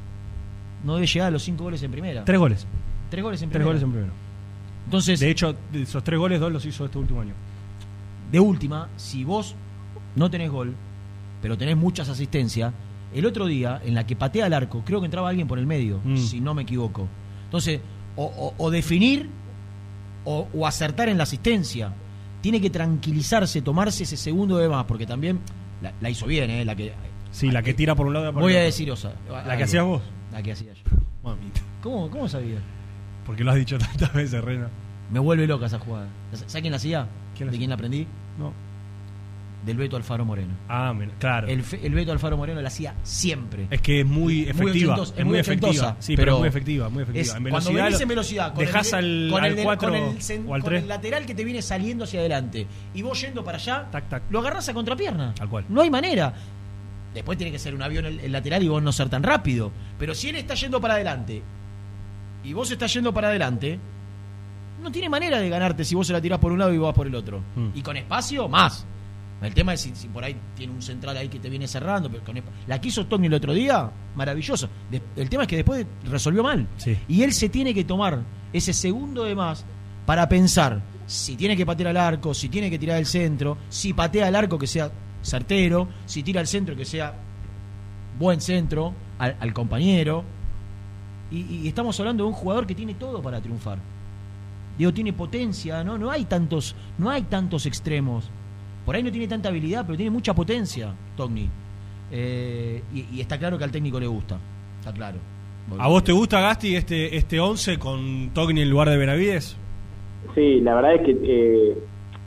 No debe llegar a los cinco goles en primera. Tres goles. Tres goles en Tres primera. goles en primero. Entonces, De hecho, de esos tres goles, dos los hizo este último año. de última, si vos no tenés gol, pero tenés muchas asistencias, el otro día, en la que patea al arco, creo que entraba alguien por el medio, Mm. si no me equivoco. Entonces, o, o- o definir o, o acertar en la asistencia. Tiene que tranquilizarse, tomarse ese segundo de más, porque también la, la hizo bien, ¿eh? La que, Sí, la que tira por un lado voy a decir, o sea, ¿La que hacías vos? La que hacía yo. Mamita. ¿Cómo, ¿Cómo sabía? Porque lo has dicho tantas veces, Rena. Me vuelve loca esa jugada. ¿Sabes quién la hacía? ¿Quién la ¿De quién la aprendí? No. Del Beto Alfaro Moreno. Ah, claro. El, el Beto Alfaro Moreno la hacía siempre. Es que es muy efectiva. es muy efectiva. Sí, pero, es muy efectiva, muy efectiva. es- en cuando velocidad. venís lo- en velocidad, con Dejás el, al, con al el, del- 4 con el cen- o al con 3. el lateral que te viene saliendo hacia adelante y vos yendo para allá, Tac, tac. lo agarrás a contrapierna. Tal cual. No hay manera. Después tiene que ser un avión el, el lateral y vos no ser tan rápido. Pero si él está yendo para adelante y vos estás yendo para adelante, no tiene manera de ganarte si vos se la tirás por un lado y vas por el otro. Mm. Y con espacio, más. El tema es si, si por ahí tiene un central ahí que te viene cerrando. Pero con la que hizo Tony el otro día, maravilloso. El tema es que después resolvió mal. Sí. Y él se tiene que tomar ese segundo de más para pensar si tiene que patear al arco, si tiene que tirar el centro, si patea al arco que sea certero, si tira al centro que sea buen centro al, al compañero. Y, y estamos hablando de un jugador que tiene todo para triunfar. Digo, tiene potencia, ¿no? No hay tantos, no hay tantos extremos. Por ahí no tiene tanta habilidad, pero tiene mucha potencia, Togni. Eh, y, y está claro que al técnico le gusta. Está claro. ¿A vos te gusta, Gasti, este, este 11 con Togni en lugar de Benavides? Sí, la verdad es que eh,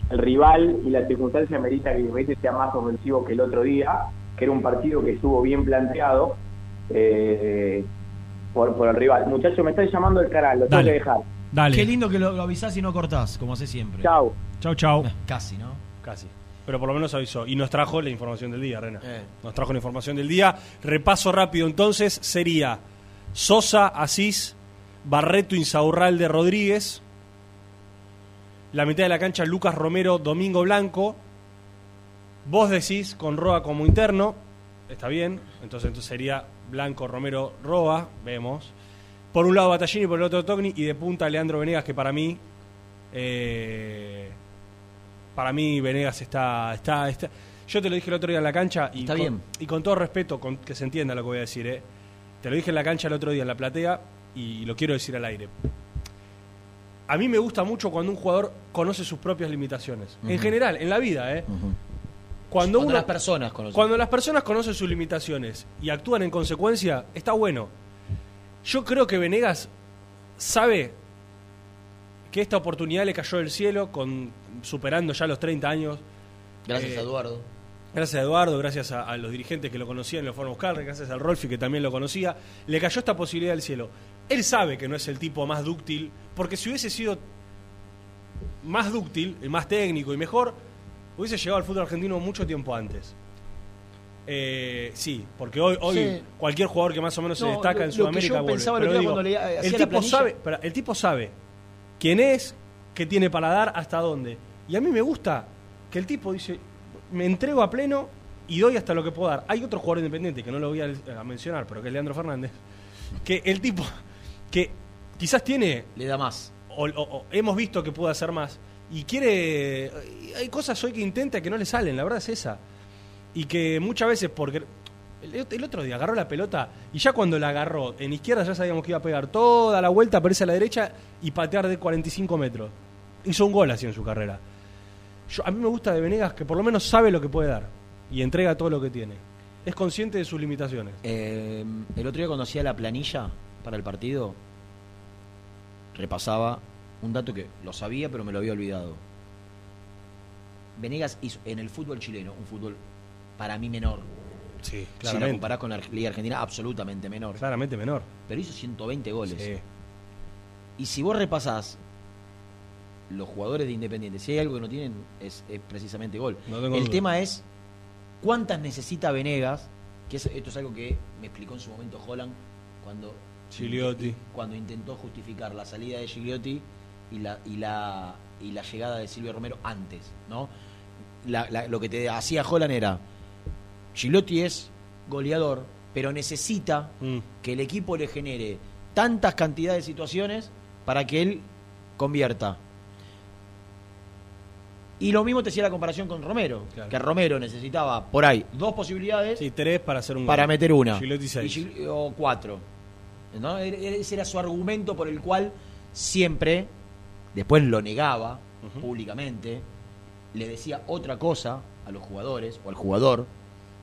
el rival y la circunstancia merita que Independiente sea más ofensivo que el otro día, que era un partido que estuvo bien planteado eh, por, por el rival. Muchachos, me están llamando el canal, lo tengo que dejar. Dale. Qué lindo que lo, lo avisás y no cortás, como hace siempre. Chau. Chau, chau. Casi, ¿no? Casi. Pero por lo menos avisó. Y nos trajo la información del día, Rena. Eh. Nos trajo la información del día. Repaso rápido entonces sería Sosa, Asís, Barreto, Insaurralde, Rodríguez. La mitad de la cancha, Lucas Romero, Domingo Blanco. Vos decís con Roa como interno. Está bien. Entonces, entonces sería Blanco, Romero, Roa. Vemos. Por un lado Batallini y por el otro Togni. Y de punta Leandro Venegas, que para mí. eh, para mí Venegas está, está, está- Yo te lo dije el otro día en la cancha. Y Está con, bien. Y con todo respeto, con, que se entienda lo que voy a decir. ¿eh? Te lo dije en la cancha el otro día en la platea. Y lo quiero decir al aire. A mí me gusta mucho cuando un jugador conoce sus propias limitaciones. En general, en la vida, ¿eh? Cuando, las personas conocen. Cuando las personas conocen sus limitaciones y actúan en consecuencia, está bueno. Yo creo que Venegas sabe que esta oportunidad le cayó del cielo, con superando ya los 30 años. Gracias Eh, a Eduardo. Gracias a Eduardo, gracias a, a los dirigentes que lo conocían lo fueron a buscar, gracias al Rolfi que también lo conocía, le cayó esta posibilidad del cielo. Él sabe que no es el tipo más dúctil, porque si hubiese sido más dúctil, más técnico y mejor, hubiese llegado al fútbol argentino mucho tiempo antes. Eh, sí, porque hoy, hoy Sí. cualquier jugador que más o menos se destaca lo- en Sudamérica el tipo sabe, el tipo sabe quién es, qué tiene para dar, hasta dónde. Y a mí me gusta que el tipo dice, me entrego a pleno y doy hasta lo que puedo dar. Hay otro jugador independiente que no lo voy a, a mencionar, pero que es Leandro Fernández, que el tipo que quizás tiene Le da más. o, o- o hemos visto que puede hacer más y quiere hay cosas hoy que intenta que no le salen la verdad es esa. Y que muchas veces porque el, el otro día agarró la pelota y ya cuando la agarró en izquierda ya sabíamos que iba a pegar toda la vuelta aparece a la derecha y patear de 45 metros. Hizo un gol así en su carrera. Yo- a mí me gusta de Venegas que por lo menos sabe lo que puede dar y entrega todo lo que tiene. Es consciente de sus limitaciones. Eh, el otro día cuando hacía la planilla para el partido, repasaba un dato que lo sabía pero me lo había olvidado. Venegas hizo en el fútbol chileno, un fútbol para mí menor. sí Si lo comparás con la Liga Argentina, absolutamente menor. claramente menor Pero hizo 120 goles. Sí. Y si vos repasás los jugadores de Independiente, si hay algo que no tienen, es, es precisamente gol. No el duda. tema es cuántas necesita Venegas, que es- esto es algo que me explicó en su momento Holland cuando, Gigliotti. cuando intentó justificar la salida de Gigliotti y la, y la, y la llegada de Silvio Romero antes. ¿no? La- la- lo que te hacía Holland era, Gigliotti es goleador, pero necesita Mm. que el equipo le genere tantas cantidades de situaciones para que él convierta. Y lo mismo te hacía la comparación con Romero, Claro. que Romero necesitaba por ahí dos posibilidades sí tres para hacer un para meter una Gigliotti seis. Y o cuatro. ¿No? E- e- Ese era su argumento por el cual siempre, después lo negaba públicamente, le decía otra cosa a los jugadores o al jugador,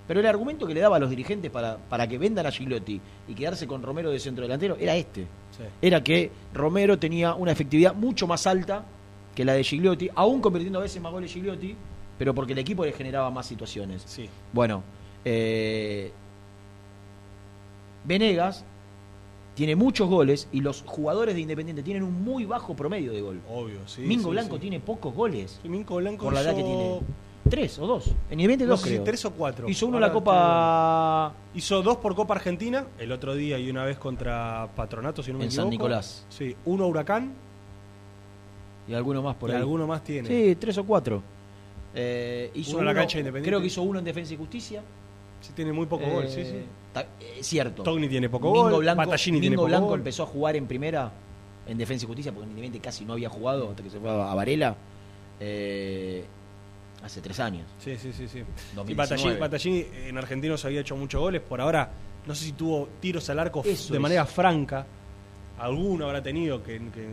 pero el argumento que le daba a los dirigentes para, para que vendan a Gigliotti y quedarse con Romero de centro delantero era este. Sí. Era que Romero tenía una efectividad mucho más alta que la de Gigliotti, aún convirtiendo a veces más goles Gigliotti, pero porque el equipo le generaba más situaciones. Sí. Bueno, eh, Venegas tiene muchos goles y los jugadores de Independiente tienen un muy bajo promedio de gol. Obvio, sí. Mingo sí, Blanco sí. tiene pocos goles. Sí, Mingo Blanco Por la edad que tiene. Tres o dos. En Independiente No dos si creo. tres o cuatro. Hizo uno Ahora la Copa te- Hizo dos por Copa Argentina, el otro día y una vez contra Patronato, si no me En San. Nicolás. Sí, uno Huracán y alguno más por y ahí. alguno más tiene. Sí, tres o cuatro. Eh, hizo Uno en la cancha de Independiente. Creo que hizo uno en Defensa y Justicia. Sí, tiene muy poco gol, sí, sí. Eh, eh, cierto. Togni tiene poco Mingo gol, Blanco, Battaglini tiene Mingo poco Blanco gol. empezó a jugar en primera en Defensa y Justicia porque en Independiente casi no había jugado hasta que se fue a Varela eh, hace tres años. Sí, sí, sí, sí. Y 2019. Battaglini, Battaglini en Argentinos había hecho muchos goles, por ahora no sé si tuvo tiros al arco Eso de es. manera franca. Alguno habrá tenido que, que-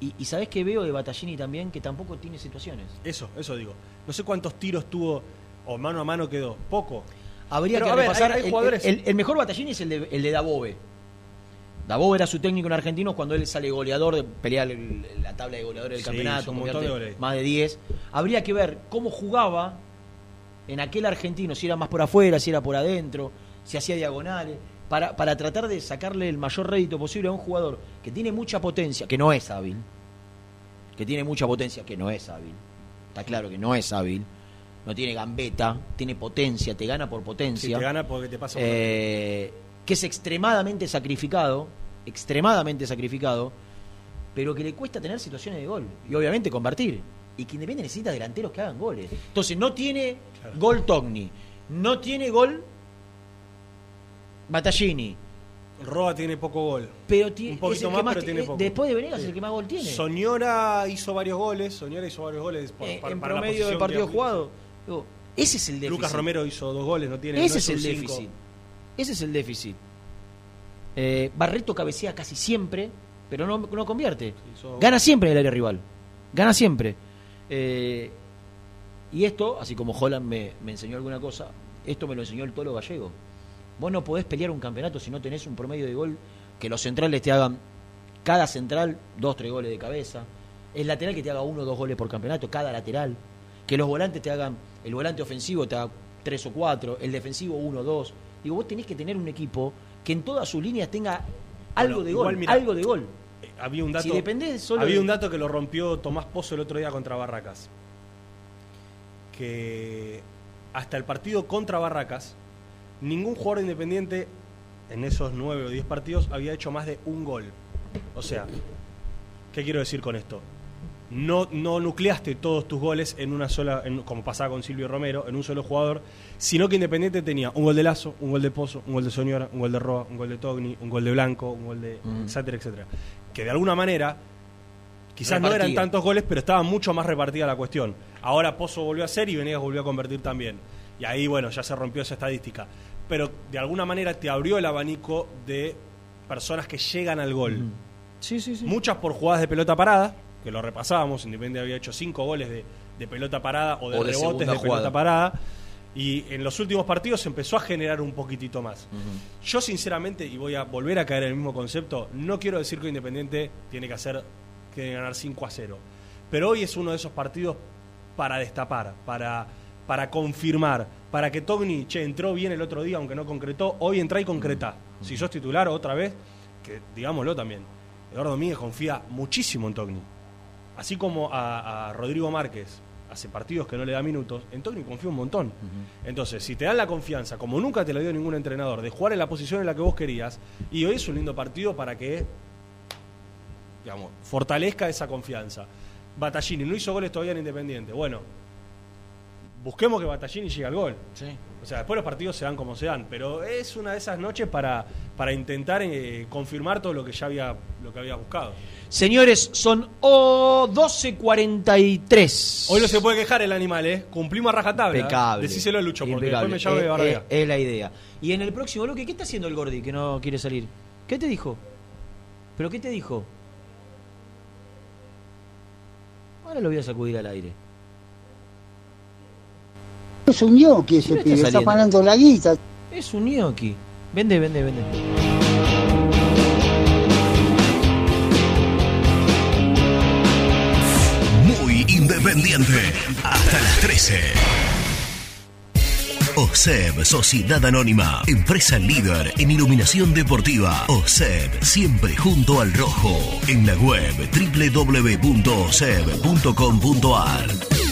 Y, y sabés que veo de Battaglini también que tampoco tiene situaciones. Eso, eso digo. No sé cuántos tiros tuvo o mano a mano quedó. Poco. Habría Pero, que ver, repasar. hay- hay el- jugadores- el, el mejor Battaglini es el de, el de Dabove. Dabove era su técnico en Argentinos cuando él sale goleador, de pelear el- la tabla de goleadores del Sí, campeonato, de más de 10. Habría que ver cómo jugaba en aquel argentino, si era más por afuera, si era por adentro, si hacía diagonales, para, para tratar de sacarle el mayor rédito posible a un jugador que tiene mucha potencia, que no es hábil, que tiene mucha potencia, que no es hábil. Está claro que no es hábil. No tiene gambeta, tiene potencia, te gana por potencia. Sí, te gana porque te pasa por Eh, que es extremadamente sacrificado, extremadamente sacrificado, pero que le cuesta tener situaciones de gol y obviamente convertir. Y que Independiente necesita delanteros que hagan goles. Entonces no tiene gol Togni, no tiene gol Battaglini, Roa tiene poco gol. pero tiene Un poquito más, pero tiene poco. después de Venegas es el que más gol tiene. Soñora hizo varios goles. Soñora hizo varios goles por, Eh, para- en para promedio de partido jugado. Digo, ese es el déficit. Lucas Romero hizo dos goles, no tiene. Ese no es el cinco. déficit. Ese es el déficit. Eh, Barreto cabecea casi siempre, pero no, no convierte. Gana siempre en el área rival. Gana siempre. Eh, y esto, así como Holland me, me enseñó alguna cosa, esto me lo enseñó el Tolo Gallego. Vos no podés pelear un campeonato si no tenés un promedio de gol que los centrales te hagan, cada central, dos, tres goles de cabeza. El lateral que te haga uno o dos goles por campeonato, cada lateral. Que los volantes te hagan, el volante ofensivo te haga tres o cuatro, el defensivo uno o dos. Digo, vos tenés que tener un equipo que en todas sus líneas tenga algo Bueno, de igual, gol, algo de gol. Eh, Había un dato. Si dependés solo había de- un dato que lo rompió Tomás Pozo el otro día contra Barracas. Que hasta el partido contra Barracas, ningún jugador independiente en esos nueve o diez partidos había hecho más de un gol. O sea, ¿qué quiero decir con esto? No, no nucleaste todos tus goles en una sola, en- como pasaba con Silvio Romero, en un solo jugador, sino que Independiente tenía un gol de Lazo, un gol de Pozo, un gol de Soñora, un gol de Roa, un gol de Togni, un gol de Blanco, un gol de Mm. etcétera, etcétera. Que de alguna manera, quizás no eran tantos goles, pero estaba mucho más repartida la cuestión. Ahora Pozo volvió a hacer y Venegas volvió a convertir también. Y ahí, bueno, ya se rompió esa estadística. Pero de alguna manera te abrió el abanico de personas que llegan al gol. Sí, sí, sí. Muchas por jugadas de pelota parada, que lo repasábamos. Independiente había hecho cinco goles de, de pelota parada o de, O de rebotes segunda de pelota parada. Y en los últimos partidos se empezó a generar un poquitito más. Yo, sinceramente, y voy a volver a caer en el mismo concepto, no quiero decir que Independiente tiene que hacer que ganar 5 a 0. Pero hoy es uno de esos partidos para destapar, para, para confirmar, para que Togni, che, entró bien el otro día, aunque no concretó, hoy entra y concreta. Si sos titular otra vez, que digámoslo también, Eduardo Domínguez confía muchísimo en Togni. Así como a, a Rodrigo Márquez hace partidos que no le da minutos, en Togni confía un montón. Entonces, si te dan la confianza, como nunca te lo dio ningún entrenador, de jugar en la posición en la que vos querías, y hoy es un lindo partido para que digamos, fortalezca esa confianza. Battaglini no hizo goles todavía en Independiente. Bueno, busquemos que Battaglini llegue al gol. O sea, después los partidos se dan como se dan, pero es una de esas noches para, para intentar eh, confirmar todo lo que ya había, lo que había buscado. Señores, son oh, 12.43. Hoy no se puede quejar el animal, ¿eh? Cumplimos a rajatabla. Impecable. Decíselo a Lucho, porque Impecable. después me llama de Eh, eh, es la idea. Y en el próximo bloque, ¿qué está haciendo el Gordi que no quiere salir? ¿Qué te dijo? ¿Pero qué te dijo? Ahora lo voy a sacudir al aire. Es un ñoqui ese ¿Quién está pibe, está pagando la guita. Es un gnocchi. Vende, vende, vende. Muy independiente. Hasta las 13. OSEB, Sociedad Anónima, empresa líder en iluminación deportiva. OSEB, siempre junto al rojo. En la web www.oseb.com.ar.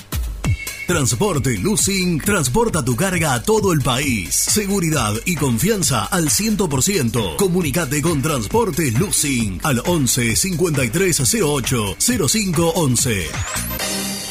Transporte Lucing transporta tu carga a todo el país. Seguridad y confianza al 100%. Comunicate con Transporte Lucing al 11 5308 0511.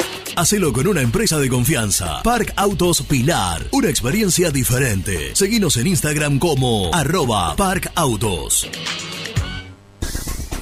Hacelo con una empresa de confianza. Park Autos Pilar. Una experiencia diferente. Seguinos en Instagram como arroba Park Autos.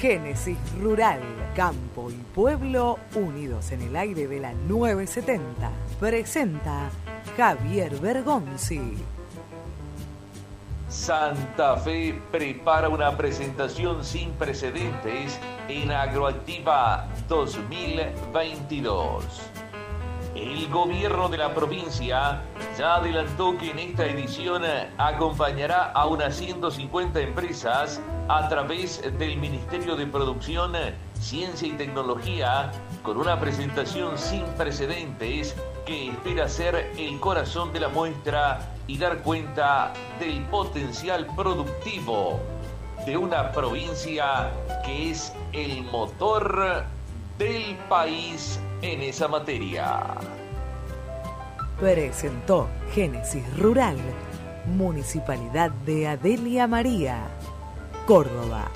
Génesis Rural, Campo y Pueblo unidos en el aire de la 970. Presenta Javier Bergonzi. Santa Fe prepara una presentación sin precedentes en Agroactiva 2022. El gobierno de la provincia ya adelantó que en esta edición acompañará a unas 150 empresas a través del Ministerio de Producción, Ciencia y Tecnología con una presentación sin precedentes que espera ser el corazón de la muestra y dar cuenta del potencial productivo de una provincia que es el motor del país en esa materia. Presentó Génesis Rural, Municipalidad de Adelia María, Córdoba.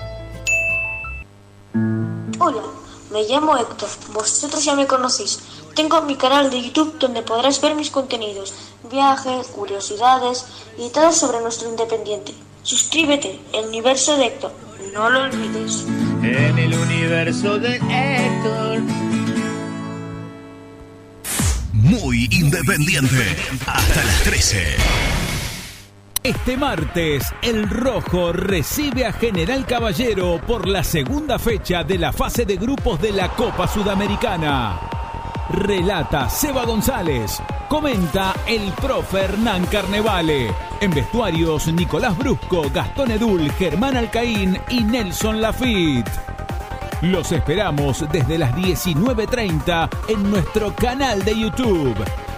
Hola, me llamo Héctor, vosotros ya me conocéis. Tengo mi canal de YouTube donde podrás ver mis contenidos, viajes, curiosidades y todo sobre nuestro independiente. Suscríbete, el universo de Héctor, no lo olvides. En el universo de Héctor. Muy independiente. Hasta las 13. Este martes, el Rojo recibe a General Caballero por la segunda fecha de la fase de grupos de la Copa Sudamericana. Relata Seba González. Comenta el profe Hernán Carnevale. En vestuarios, Nicolás Brusco, Gastón Edul, Germán Alcaín y Nelson Lafitte. Los esperamos desde las 19.30 en nuestro canal de YouTube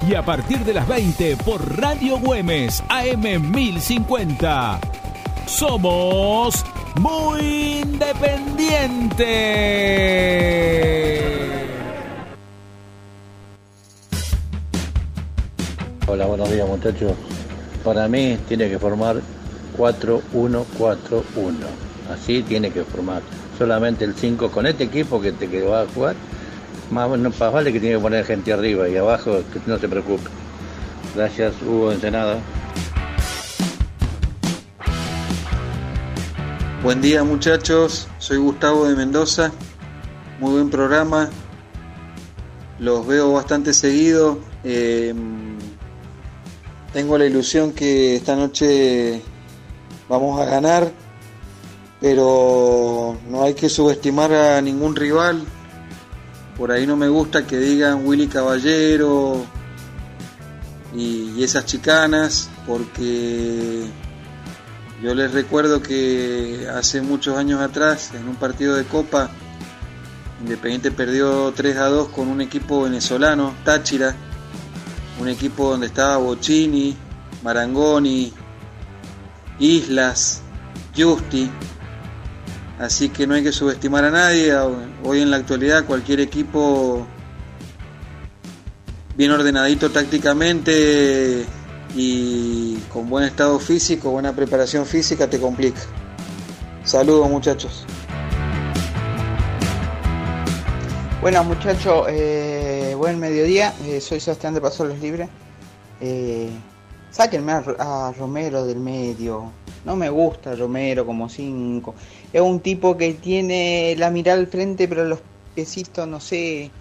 y a partir de las 20 por Radio Güemes AM 1050. Somos muy independientes. Hola, buenos días muchachos. Para mí tiene que formar 4-1-4-1. Así tiene que formar. Solamente el 5 con este equipo que te que va a jugar. Más, no, más vale que tiene que poner gente arriba y abajo, no se preocupe. Gracias, Hugo Ensenada. Buen día muchachos, soy Gustavo de Mendoza. Muy buen programa. Los veo bastante seguido. Eh, tengo la ilusión que esta noche vamos a ganar, pero no hay que subestimar a ningún rival. Por ahí no me gusta que digan Willy Caballero y, esas chicanas, porque yo les recuerdo que hace muchos años atrás, en un partido de Copa, Independiente perdió 3 a 2 con un equipo venezolano, Táchira, un equipo donde estaba Bocini, Marangoni, Islas, Justi. Así que no hay que subestimar a nadie. Hoy en la actualidad cualquier equipo bien ordenadito tácticamente y con buen estado físico, buena preparación física te complica. Saludos muchachos. Buenas muchachos, eh, buen mediodía, eh, soy Sebastián de Paso Los Libres. Eh, sáquenme a, Romero del medio, no me gusta Romero como 5. Es un tipo que tiene la mirada al frente pero los piecitos, no sé,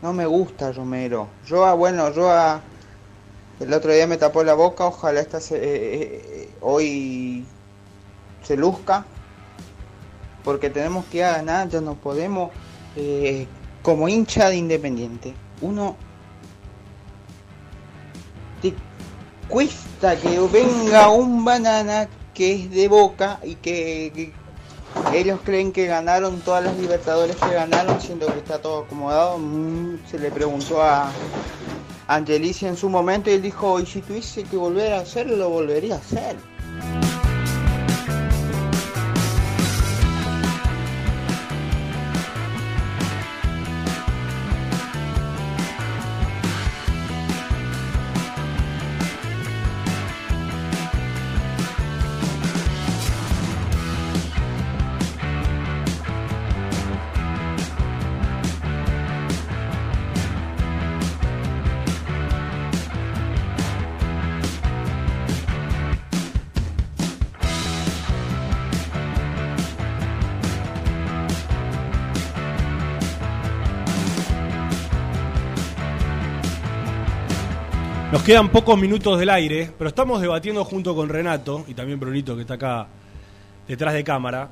No me gusta Romero. Roa, bueno, Roa el otro día me tapó la boca, ojalá esta se- eh, eh, hoy se luzca. Porque tenemos que ganar, ya no podemos. eh, como hincha de Independiente, uno cuesta que venga un banana que es de boca y que, ellos creen que ganaron todas las Libertadores que ganaron, siendo que está todo acomodado. Mm, Se le preguntó a Angelici en su momento y él dijo, y si tuviese que volver a hacerlo, lo volvería a hacer. Quedan pocos minutos del aire, pero estamos debatiendo junto con Renato y también Brunito que está acá detrás de cámara.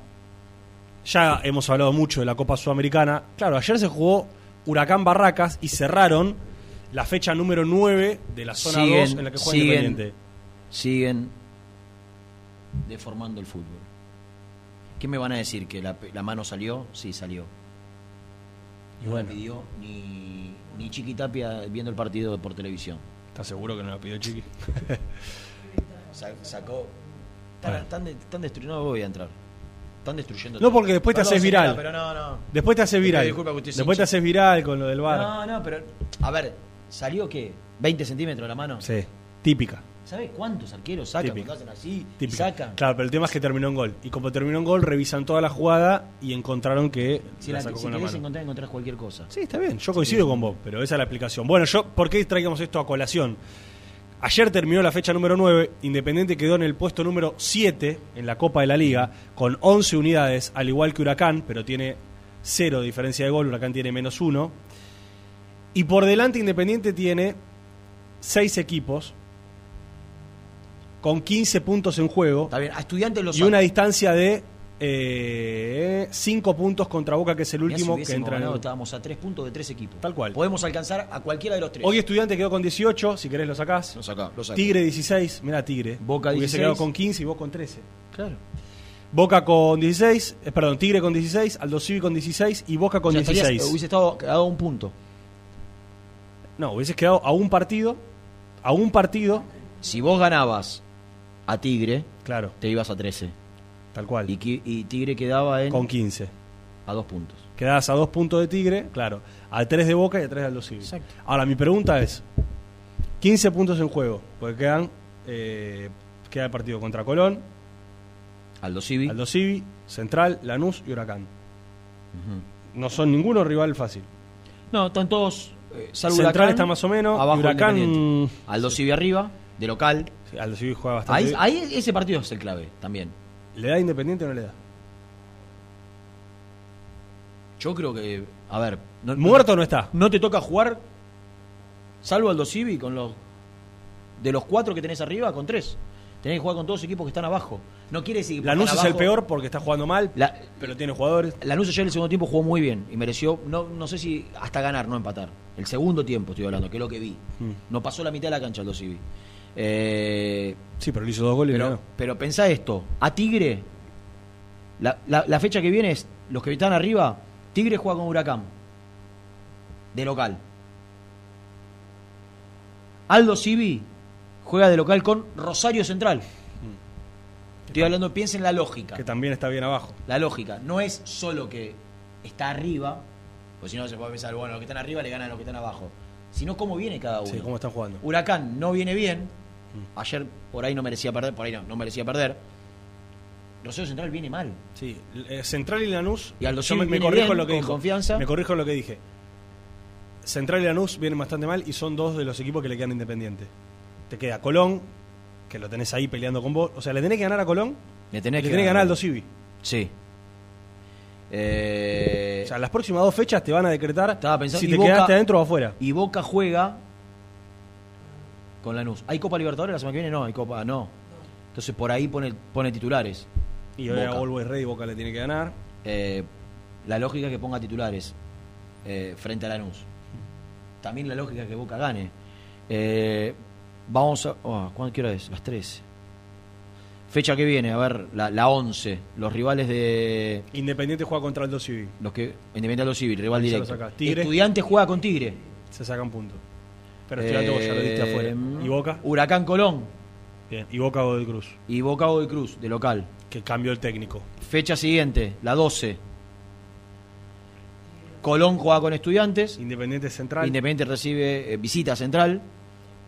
Ya hemos hablado mucho de la Copa Sudamericana. Claro, ayer se jugó Huracán Barracas y cerraron la fecha número 9 de la zona 2 en la que juega siguen, Independiente. siguen deformando el fútbol. ¿Qué me van a decir? ¿Que la, la mano salió? Sí, salió. Y No bueno. pidió ni, ni Chiquitapia viendo el partido por televisión. ¿Estás seguro que no la pidió Chiqui? (laughs) Sa- sacó. Están, están, de- destruyendo. No voy a entrar. Están destruyendo. No, todo. porque después te Perdón, haces señora, viral. Pero no, no. Después te haces pido viral. disculpas que usted es Después te hincha. haces viral con lo del bar. No, no, pero. A ver, ¿salió qué? ¿20 centímetros la mano? Sí, típica. ¿Sabes cuántos arqueros sacan Típica. cuando hacen así? Y sacan. Claro, pero el tema es que terminó en gol. Y como terminó en gol, revisan toda la jugada y encontraron que Si, la la, sacó si con la querés mano. encontrar, encontrás cualquier cosa. Sí, está bien. Yo coincido con vos, pero esa es la explicación. Bueno, yo, ¿por qué traigamos esto a colación? Ayer terminó la fecha número 9, Independiente quedó en el puesto número 7 en la Copa de la Liga, con 11 unidades, al igual que Huracán, pero tiene cero de diferencia de gol, Huracán tiene menos uno. Y por delante Independiente tiene 6 equipos, con 15 puntos en juego. Está bien, a estudiantes lo Y una distancia de 5 puntos contra Boca, que es el si último que entra en ganado, el- estábamos a tres puntos de tres equipos. Tal cual. Podemos alcanzar a cualquiera de los tres. Hoy Estudiante quedó con 18, si querés lo sacás. Lo saca, lo saca. Tigre 16, mira Tigre. Boca Hubiese 16. quedado con 15 y vos con 13. Claro. Boca con 16, eh, perdón, Tigre con 16, Aldo Civi con 16 y Boca con O sea, estarías- 16. Hubiese estado quedado a un punto. No, hubieses quedado a un partido, a un partido. Si vos ganabas a Tigre, claro. te ibas a 13. Tal cual. Y, Tigre quedaba en Con 15. a dos puntos. Quedás a dos puntos de Tigre, claro. A 3 de Boca y a 3 de Aldo Civi. Ahora, mi pregunta es: 15 puntos en juego, porque quedan. eh, queda el partido contra Colón, Aldo Civi. Aldo Civi, Central, Lanús y Huracán. No son ninguno rival fácil. No, están todos. eh, salvo Central Huracán, está más o menos. Abajo y Huracán. Aldo Civi arriba, de local. Aldo Civi juega bastante. Ahí, bien. ahí ese partido es el clave también. ¿Le da Independiente o no le da? Yo creo que. A ver. No, ¿Muerto o no está? No te toca jugar. Salvo Aldo Civi con los. De los cuatro que tenés arriba, con tres. Tenés que jugar con todos los equipos que están abajo. No quiere decir que. Lanús es el peor porque está jugando mal, La- pero tiene jugadores. Lanús ayer en el segundo tiempo jugó muy bien y mereció, no, no sé si hasta ganar, no empatar. El segundo tiempo estoy hablando, que es lo que vi. Mm. No pasó la mitad de la cancha Aldo Civi. Eh, Sí, pero le hizo dos goles pero, pensá esto, a Tigre, la, la- la fecha que viene es, los que están arriba, Tigre juega con Huracán, de local. Aldo Civi juega de local con Rosario Central. Estoy hablando, piensen en la lógica. Que también está bien abajo. La lógica, no es solo que está arriba, pues si no se puede pensar, bueno, los que están arriba le ganan a los que están abajo, sino cómo viene cada uno. Sí, cómo están jugando. Huracán no viene bien. Ayer por ahí no merecía perder, por ahí no, no merecía perder. Rosario Central viene mal. Sí, eh, Central y Lanús. Y Aldo yo me, corrijo bien, en lo que con dijo. confianza. Me corrijo lo que dije. Central y Lanús vienen bastante mal y son dos de los equipos que le quedan independientes. Te queda Colón, que lo tenés ahí peleando con vos. O sea, le tenés que ganar a Colón. Le tenés que que ganar. ganar al Aldo Civi. Sí. Eh, O sea, las próximas dos fechas te van a decretar estaba pensando, si te Boca- quedaste adentro o afuera. Y Boca juega con Lanús. ¿Hay Copa Libertadores la semana que viene? No, hay Copa, no. Entonces por ahí pone, pone titulares. Y ahora. Always Ready Boca le tiene que ganar. Eh, la lógica es que ponga titulares eh, frente a Lanús. También la lógica es que Boca gane. Vamos a. Oh, ¿Cuándo qué hora es? Las 13. Fecha que viene, a ver, la, la 11. Los rivales de. Independiente juega contra el 2 Civil. Los que. Independiente Aldo Civil, rival Ahí se lo directo. Tigre. Estudiante juega con Tigre. Se sacan puntos. Pero estudiante vos ya lo diste Eh, afuera. ¿Y Boca? Huracán Colón. Bien. ¿Y Boca o de Cruz? Y Boca o de Cruz, de local. Que cambió el técnico. Fecha siguiente, la 12. Colón juega con Estudiantes. Independiente Central. Independiente recibe eh, visita a Central.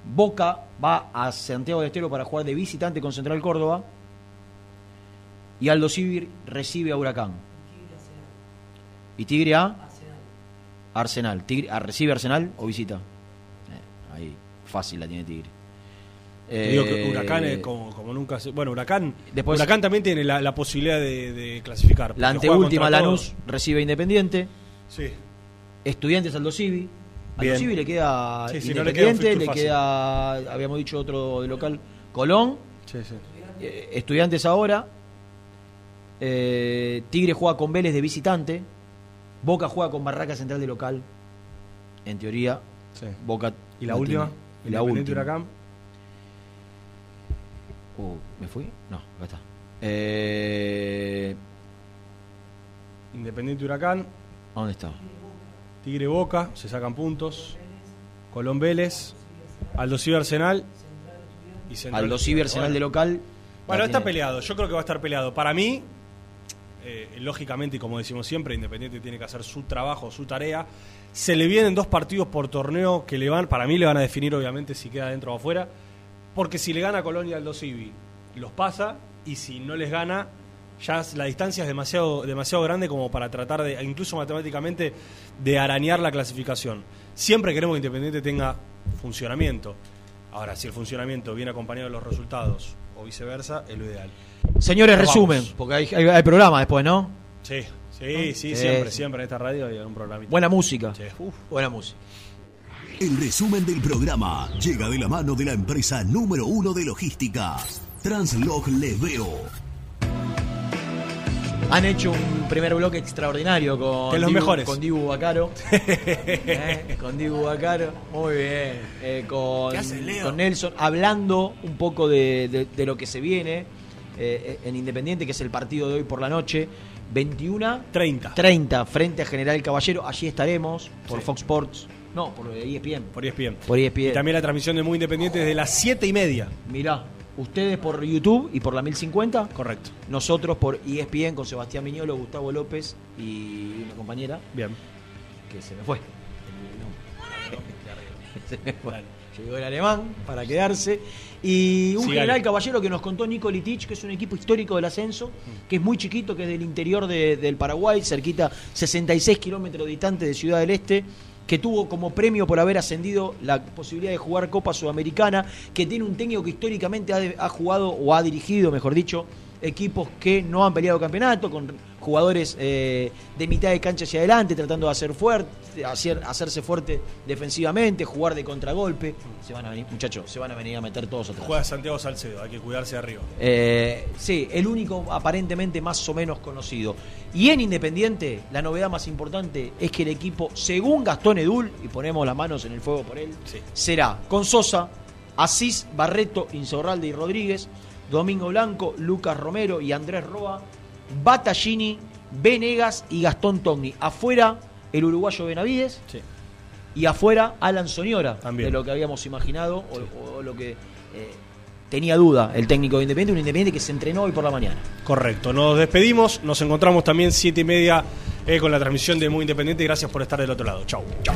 Boca va a Santiago de Estero para jugar de visitante con Central Córdoba. Y Aldo Civil recibe a Huracán. ¿Y Tigre a? Arsenal. Tigre, a- ¿Recibe Arsenal o visita? Eh, ahí, fácil la tiene Tigre. Te digo que Eh, Huracán es como, como nunca se- Bueno, Huracán. Después- Huracán también tiene la, la posibilidad de, de clasificar. La anteúltima Lanús todos. recibe a Independiente. Sí. Estudiantes Aldo Civi. Civi le queda Sí, no le queda le habíamos dicho otro de local, Colón. Sí, sí. Eh, Estudiantes ahora. Eh, Tigre juega con Vélez de visitante. Boca juega con Barraca Central de local. En teoría, Sí. Boca. ¿Y la no última? tiene- Y la Independiente última. Huracán. Uh, ¿Me fui? No, acá está. Eh, Independiente Huracán. ¿Dónde está? Tigre Boca. Se sacan puntos. Colón Vélez. Aldo Arsenal. Y Central Aldo Arsenal de local. Bueno, está tiene- peleado. Yo creo que va a estar peleado. Para mí, eh, lógicamente, y como decimos siempre, Independiente tiene que hacer su trabajo, su tarea. Se le vienen dos partidos por torneo que le van, para mí le van a definir obviamente si queda dentro o afuera. Porque si le gana Colonia Aldo Civi, los pasa. Y si no les gana, ya la distancia es demasiado, demasiado grande como para tratar de, incluso matemáticamente, de arañar la clasificación. Siempre queremos que Independiente tenga funcionamiento. Ahora, si el funcionamiento viene acompañado de los resultados o viceversa, es lo ideal. Señores, resumen, vamos. porque hay, hay- hay programa después, ¿no? Sí, sí, sí, Sí. siempre, siempre en esta radio hay un programa. Buena música. Sí, uf. Buena música. El resumen del programa llega de la mano de la empresa número uno de logística, Translog Leveo. Han hecho un primer bloque extraordinario con los Dibu- mejores. con Dibu Bacaro. (laughs) Eh, Con Dibu Bacaro. Muy bien. Eh, con, ¿Qué haces, Leo? con Nelson, hablando un poco de, de- de lo que se viene eh, en Independiente, que es el partido de hoy por la noche. 21 30. 30 frente a General Caballero. Allí estaremos por Sí. Fox Sports. No, por ESPN. Por ESPN. Por ESPN. Y también la transmisión de Muy Independiente desde las 7 y media. Mirá, ustedes por YouTube y por la 1050. Correcto. Nosotros por ESPN con Sebastián Miñolo, Gustavo López y una compañera Bien. que se me fue. Se me fue. Llegó el alemán para quedarse. Y un Sí, general dale. caballero que nos contó Nico Litich, que es un equipo histórico del ascenso, que es muy chiquito, que es del interior de- del Paraguay, cerquita 66 kilómetros distante de Ciudad del Este, que tuvo como premio por haber ascendido la posibilidad de jugar Copa Sudamericana, que tiene un técnico que históricamente ha, ha jugado o ha dirigido, mejor dicho, equipos que no han peleado campeonato, con jugadores eh, de mitad de cancha hacia adelante, tratando de hacer fuerte, hacer, hacerse fuerte defensivamente, jugar de contragolpe. Se van a venir, muchachos, se van a venir a meter todos atrás. Juega Santiago Salcedo, hay que cuidarse arriba. Eh, sí, el único aparentemente más o menos conocido. Y en Independiente, la novedad más importante es que el equipo, según Gastón Edul, y ponemos las manos en el fuego por él, será con Sosa, Asís, Barreto, Insaurralde y Rodríguez, Domingo Blanco, Lucas Romero y Andrés Roa, Battaglini, Venegas y Gastón Togni. Afuera, el uruguayo Benavides. Sí. Y afuera, Alan Soñora, También. de lo que habíamos imaginado o, o lo que eh, tenía duda el técnico de Independiente, un Independiente que se entrenó hoy por la mañana. Correcto. Nos despedimos. Nos encontramos también 7 y media eh, con la transmisión de Muy Independiente. Gracias por estar del otro lado. Chau. Chau.